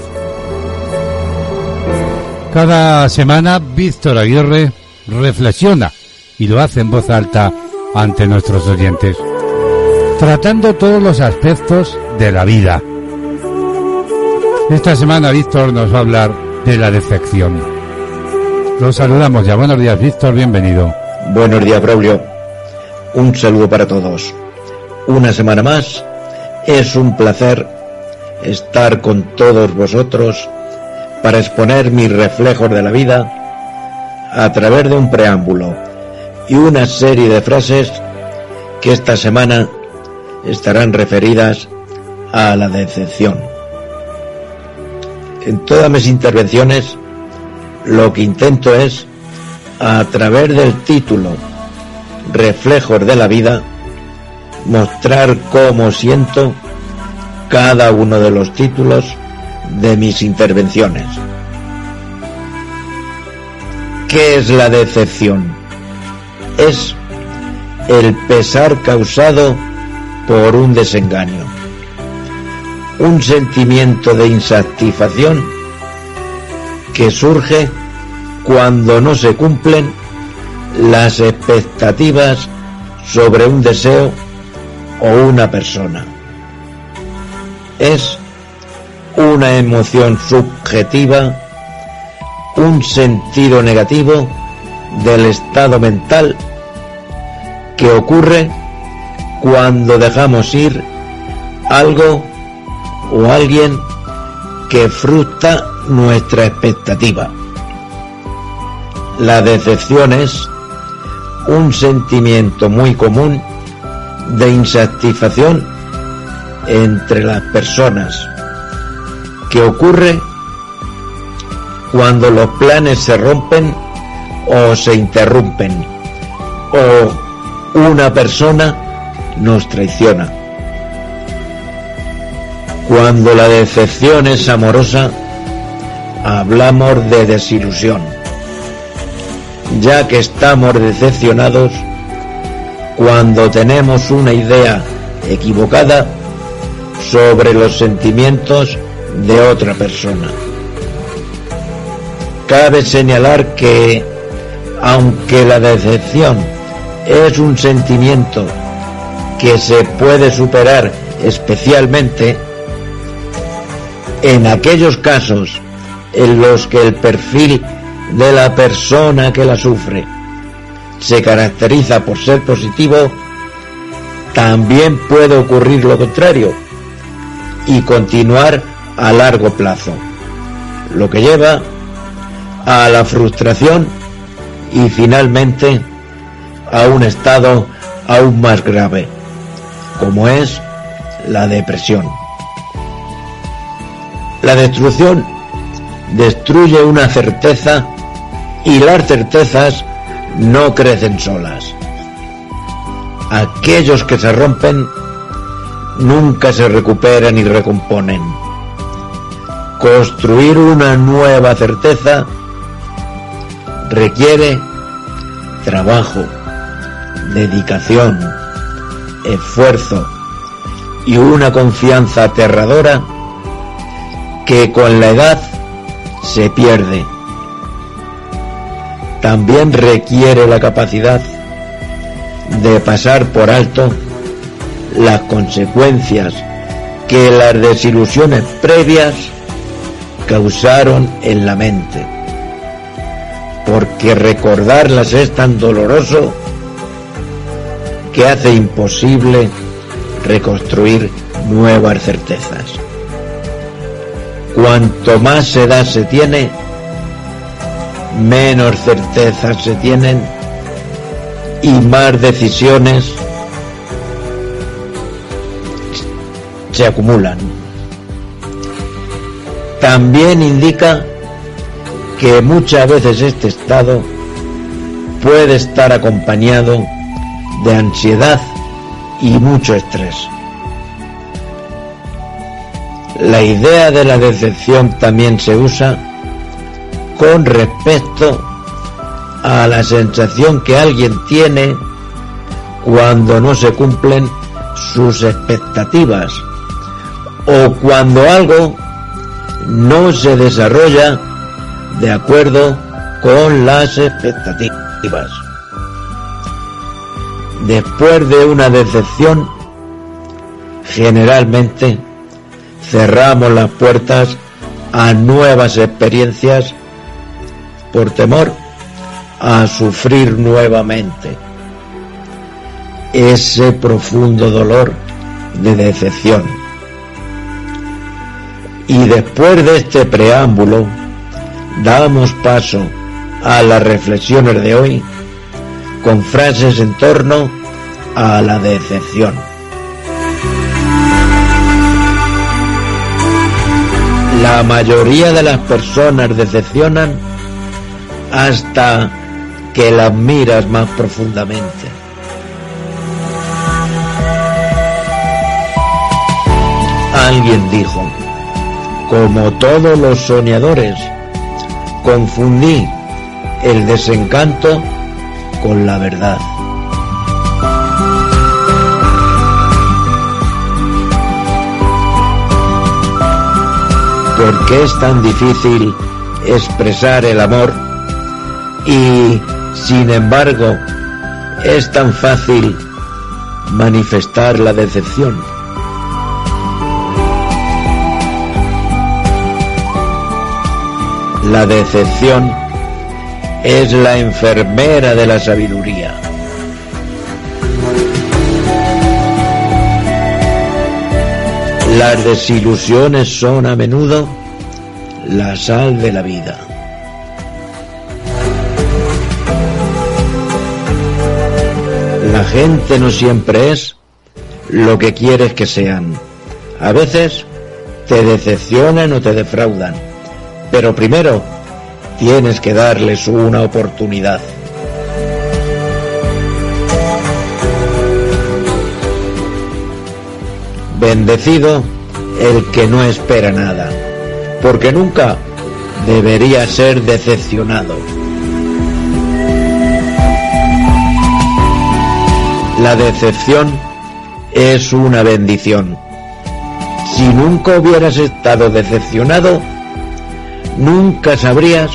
Cada semana Víctor Aguirre reflexiona y lo hace en voz alta ante nuestros oyentes, tratando todos los aspectos de la vida. Esta semana Víctor nos va a hablar de la decepción. Lo saludamos ya. Buenos días, Víctor, bienvenido. Buenos días, Braulio. Un saludo para todos. Una semana más. Es un placer estar con todos vosotros para exponer mis reflejos de la vida a través de un preámbulo y una serie de frases que esta semana estarán referidas a la decepción. En todas mis intervenciones lo que intento es, a través del título Reflejos de la vida, mostrar cómo siento cada uno de los títulos de mis intervenciones. ¿Qué es la decepción? Es el pesar causado por un desengaño, un sentimiento de insatisfacción que surge cuando no se cumplen las expectativas sobre un deseo o una persona. Es una emoción subjetiva, un sentido negativo del estado mental que ocurre cuando dejamos ir algo o alguien que frustra nuestra expectativa. La decepción es un sentimiento muy común de insatisfacción entre las personas. Que ocurre cuando los planes se rompen o se interrumpen o una persona nos traiciona. Cuando la decepción es amorosa, hablamos de desilusión, ya que estamos decepcionados cuando tenemos una idea equivocada sobre los sentimientos de otra persona. Cabe señalar que, aunque la decepción es un sentimiento que se puede superar especialmente en aquellos casos en los que el perfil de la persona que la sufre se caracteriza por ser positivo, también puede ocurrir lo contrario y continuar a largo plazo, lo que lleva a la frustración y finalmente a un estado aún más grave, como es la depresión. La destrucción destruye una certeza y las certezas no crecen solas. Aquellos que se rompen nunca se recuperan y recomponen. Construir una nueva certeza requiere trabajo, dedicación, esfuerzo y una confianza aterradora que con la edad se pierde. También requiere la capacidad de pasar por alto las consecuencias que las desilusiones previas causaron en la mente, porque recordarlas es tan doloroso que hace imposible reconstruir nuevas certezas. Cuanto más edad se tiene, menos certezas se tienen y más decisiones se acumulan. También indica que muchas veces este estado puede estar acompañado de ansiedad y mucho estrés. La idea de la decepción también se usa con respecto a la sensación que alguien tiene cuando no se cumplen sus expectativas o cuando algo no se desarrolla de acuerdo con las expectativas. Después de una decepción, generalmente cerramos las puertas a nuevas experiencias por temor a sufrir nuevamente ese profundo dolor de decepción. Y después de este preámbulo, damos paso a las reflexiones de hoy con frases en torno a la decepción. La mayoría de las personas decepcionan hasta que las miras más profundamente. Alguien dijo, como todos los soñadores, confundí el desencanto con la verdad. ¿Por qué es tan difícil expresar el amor y, sin embargo, es tan fácil manifestar la decepción? La decepción es la enfermera de la sabiduría. Las desilusiones son a menudo la sal de la vida. La gente no siempre es lo que quieres que sean. A veces te decepcionan o te defraudan. Pero primero tienes que darles una oportunidad. Bendecido el que no espera nada, porque nunca debería ser decepcionado. La decepción es una bendición. Si nunca hubieras estado decepcionado, nunca sabrías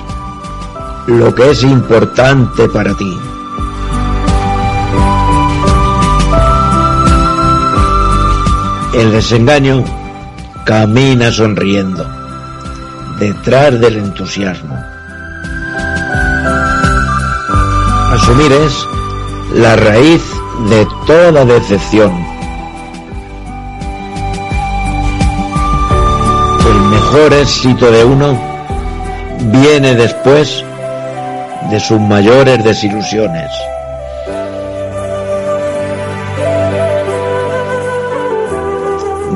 lo que es importante para ti. El desengaño camina sonriendo detrás del entusiasmo. Asumir es la raíz de toda decepción. El mejor éxito de uno viene después de sus mayores desilusiones.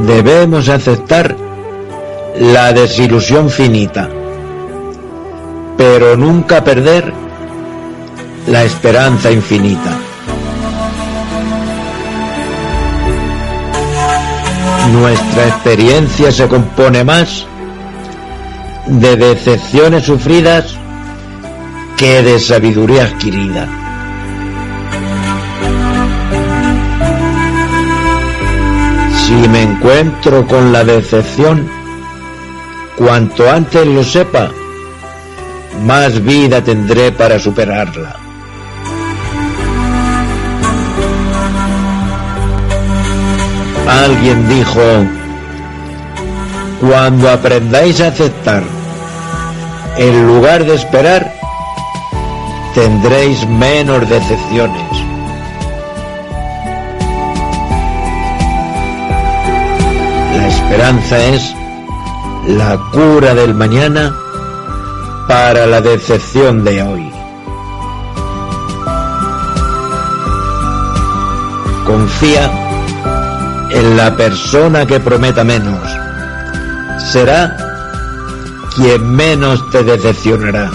Debemos aceptar la desilusión finita, pero nunca perder la esperanza infinita. Nuestra experiencia se compone más de decepciones sufridas que de sabiduría adquirida. Si me encuentro con la decepción, cuanto antes lo sepa, más vida tendré para superarla. Alguien dijo, cuando aprendáis a aceptar en lugar de esperar, tendréis menos decepciones. La esperanza es la cura del mañana para la decepción de hoy. Confía en la persona que prometa menos. Será quien menos te decepcionará.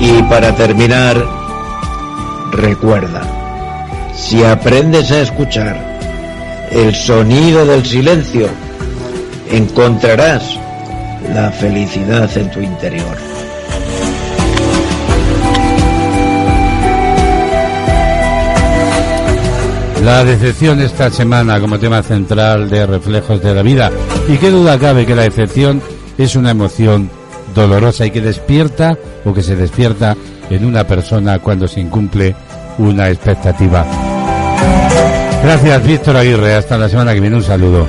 Y para terminar, recuerda, si aprendes a escuchar el sonido del silencio, encontrarás la felicidad en tu interior. La decepción esta semana como tema central de reflejos de la vida. Y qué duda cabe que la decepción es una emoción dolorosa y que despierta o que se despierta en una persona cuando se incumple una expectativa. Gracias, Víctor Aguirre. Hasta la semana que viene. Un saludo.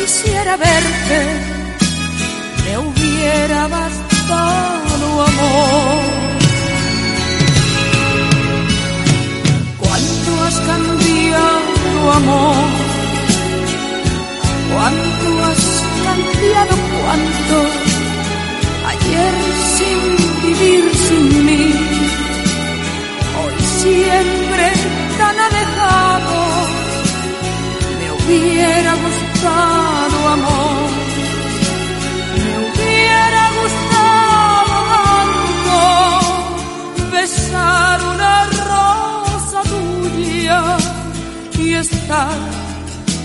Quisiera verte, me hubiera bastado amor. Cuánto has cambiado amor, cuánto has cambiado, cuánto. Ayer sin vivir sin mí. Hoy siempre tan alejado, me hubiera gustado besar una rosa tuya y estar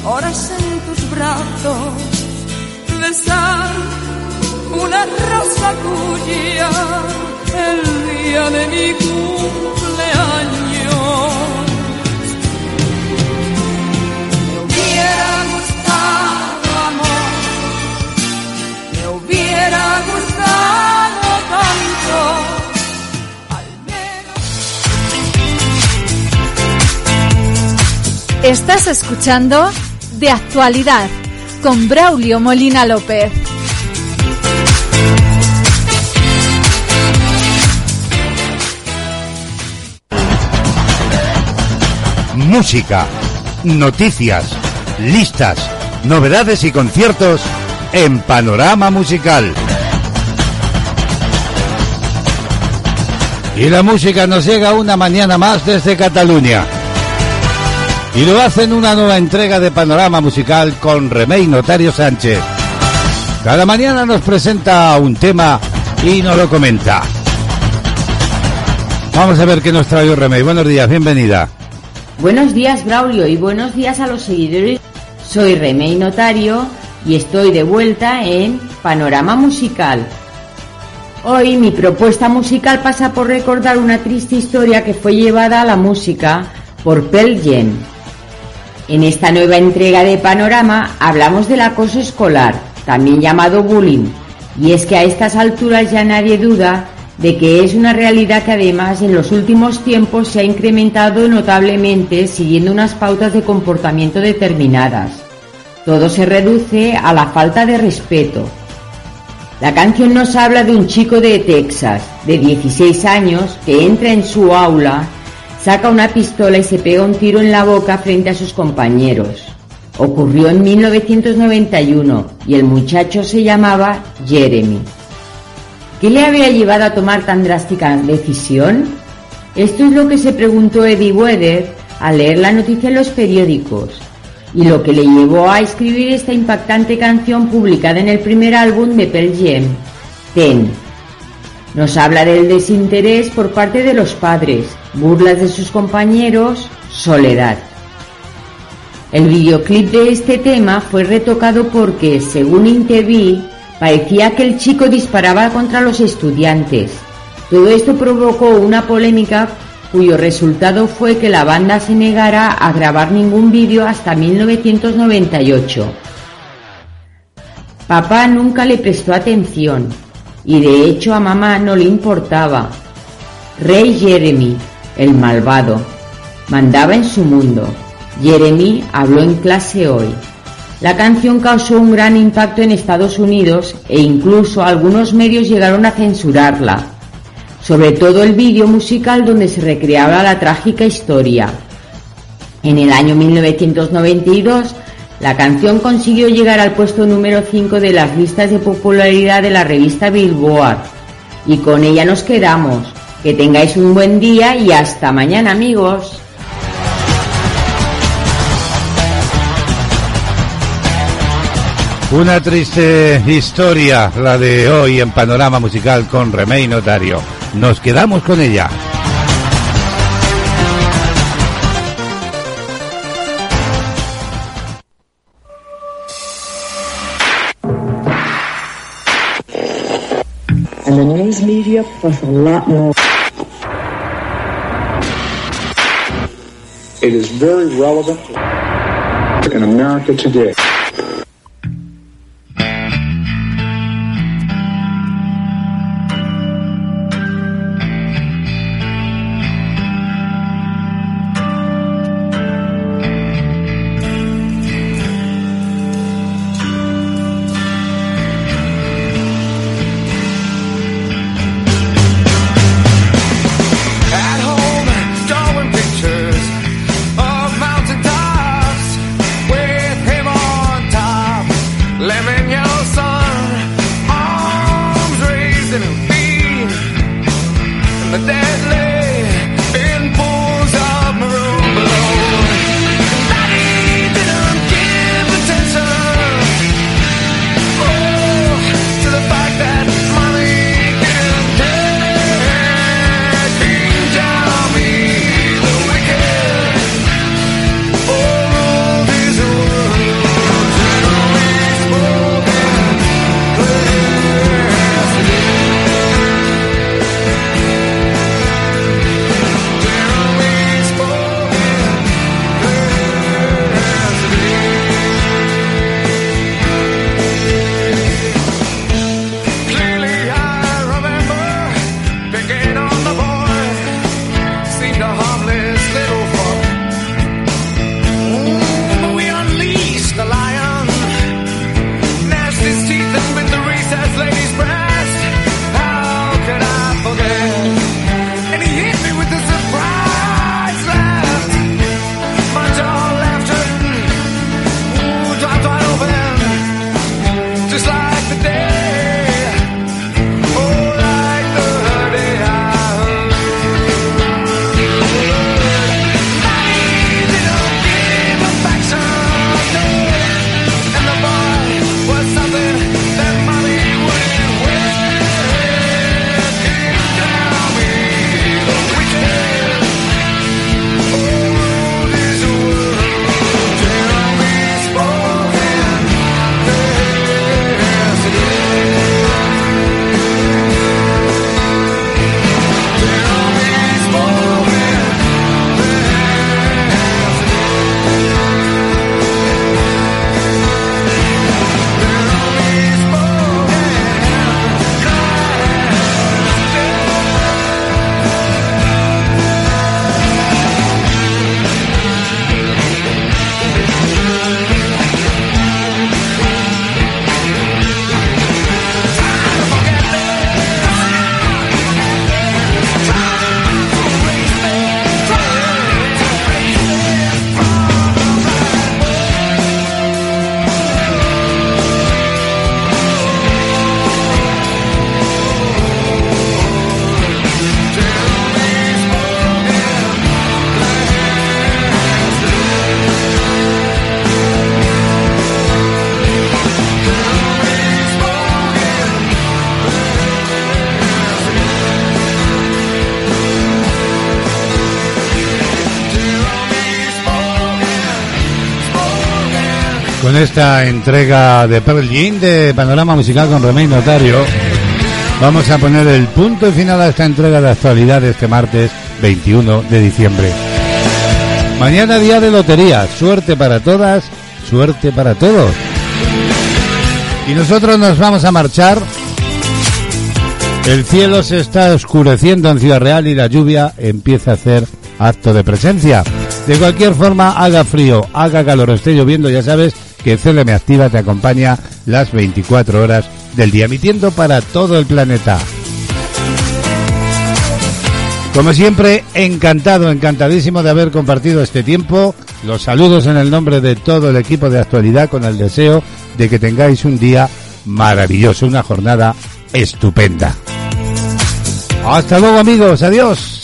horas en tus brazos, besar una rosa tuya el día de mi cumpleaños. Me hubiera gustado amor, me hubiera gustado tanto. Estás escuchando De Actualidad con Braulio Molina López. Música, noticias, listas, novedades y conciertos en Panorama Musical. Y la música nos llega una mañana más desde Cataluña. Y lo hace en una nueva entrega de Panorama Musical con Remey Notario Sánchez. Cada mañana nos presenta un tema y nos lo comenta. Vamos a ver qué nos trae Remey. Buenos días, bienvenida. Buenos días, Braulio, y buenos días a los seguidores. Soy Remey Notario y estoy de vuelta en Panorama Musical. Hoy mi propuesta musical pasa por recordar una triste historia que fue llevada a la música por Pearl Jam. En esta nueva entrega de Panorama hablamos del acoso escolar, también llamado bullying, y es que a estas alturas ya nadie duda de que es una realidad que además en los últimos tiempos se ha incrementado notablemente siguiendo unas pautas de comportamiento determinadas. Todo se reduce a la falta de respeto. La canción nos habla de un chico de Texas, de 16 años, que entra en su aula, saca una pistola y se pega un tiro en la boca frente a sus compañeros. Ocurrió en 1991 y el muchacho se llamaba Jeremy. ¿Qué le había llevado a tomar tan drástica decisión? Esto es lo que se preguntó Eddie Weather al leer la noticia en los periódicos y lo que le llevó a escribir esta impactante canción publicada en el primer álbum de Pearl Jam, Ten. Nos habla del desinterés por parte de los padres, burlas de sus compañeros, soledad. El videoclip de este tema fue retocado porque, según Intervi, parecía que el chico disparaba contra los estudiantes. Todo esto provocó una polémica cuyo resultado fue que la banda se negara a grabar ningún vídeo hasta 1998. Papá nunca le prestó atención y de hecho a mamá no le importaba. Rey Jeremy, el malvado, mandaba en su mundo. Jeremy habló en clase hoy. La canción causó un gran impacto en Estados Unidos e incluso algunos medios llegaron a censurarla sobre todo el vídeo musical donde se recreaba la trágica historia. En el año 1992, la canción consiguió llegar al puesto número 5 de las listas de popularidad de la revista Billboard. Y con ella nos quedamos. Que tengáis un buen día y hasta mañana amigos. Una triste historia, la de hoy en Panorama Musical con Remey Notario. Nos quedamos con ella. Media plus a lot more. It is very relevant in America today. Esta entrega de Pearl de Panorama Musical con Remey Notario. Vamos a poner el punto y final a esta entrega de actualidad este martes 21 de diciembre. Mañana día de lotería. Suerte para todas, suerte para todos. Y nosotros nos vamos a marchar. El cielo se está oscureciendo en Ciudad Real y la lluvia empieza a hacer acto de presencia. De cualquier forma, haga frío, haga calor, esté lloviendo, ya sabes que CLM Activa te acompaña las 24 horas del día, emitiendo para todo el planeta. Como siempre, encantado, encantadísimo de haber compartido este tiempo. Los saludos en el nombre de todo el equipo de actualidad con el deseo de que tengáis un día maravilloso, una jornada estupenda. Hasta luego amigos, adiós.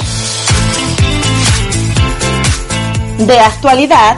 De actualidad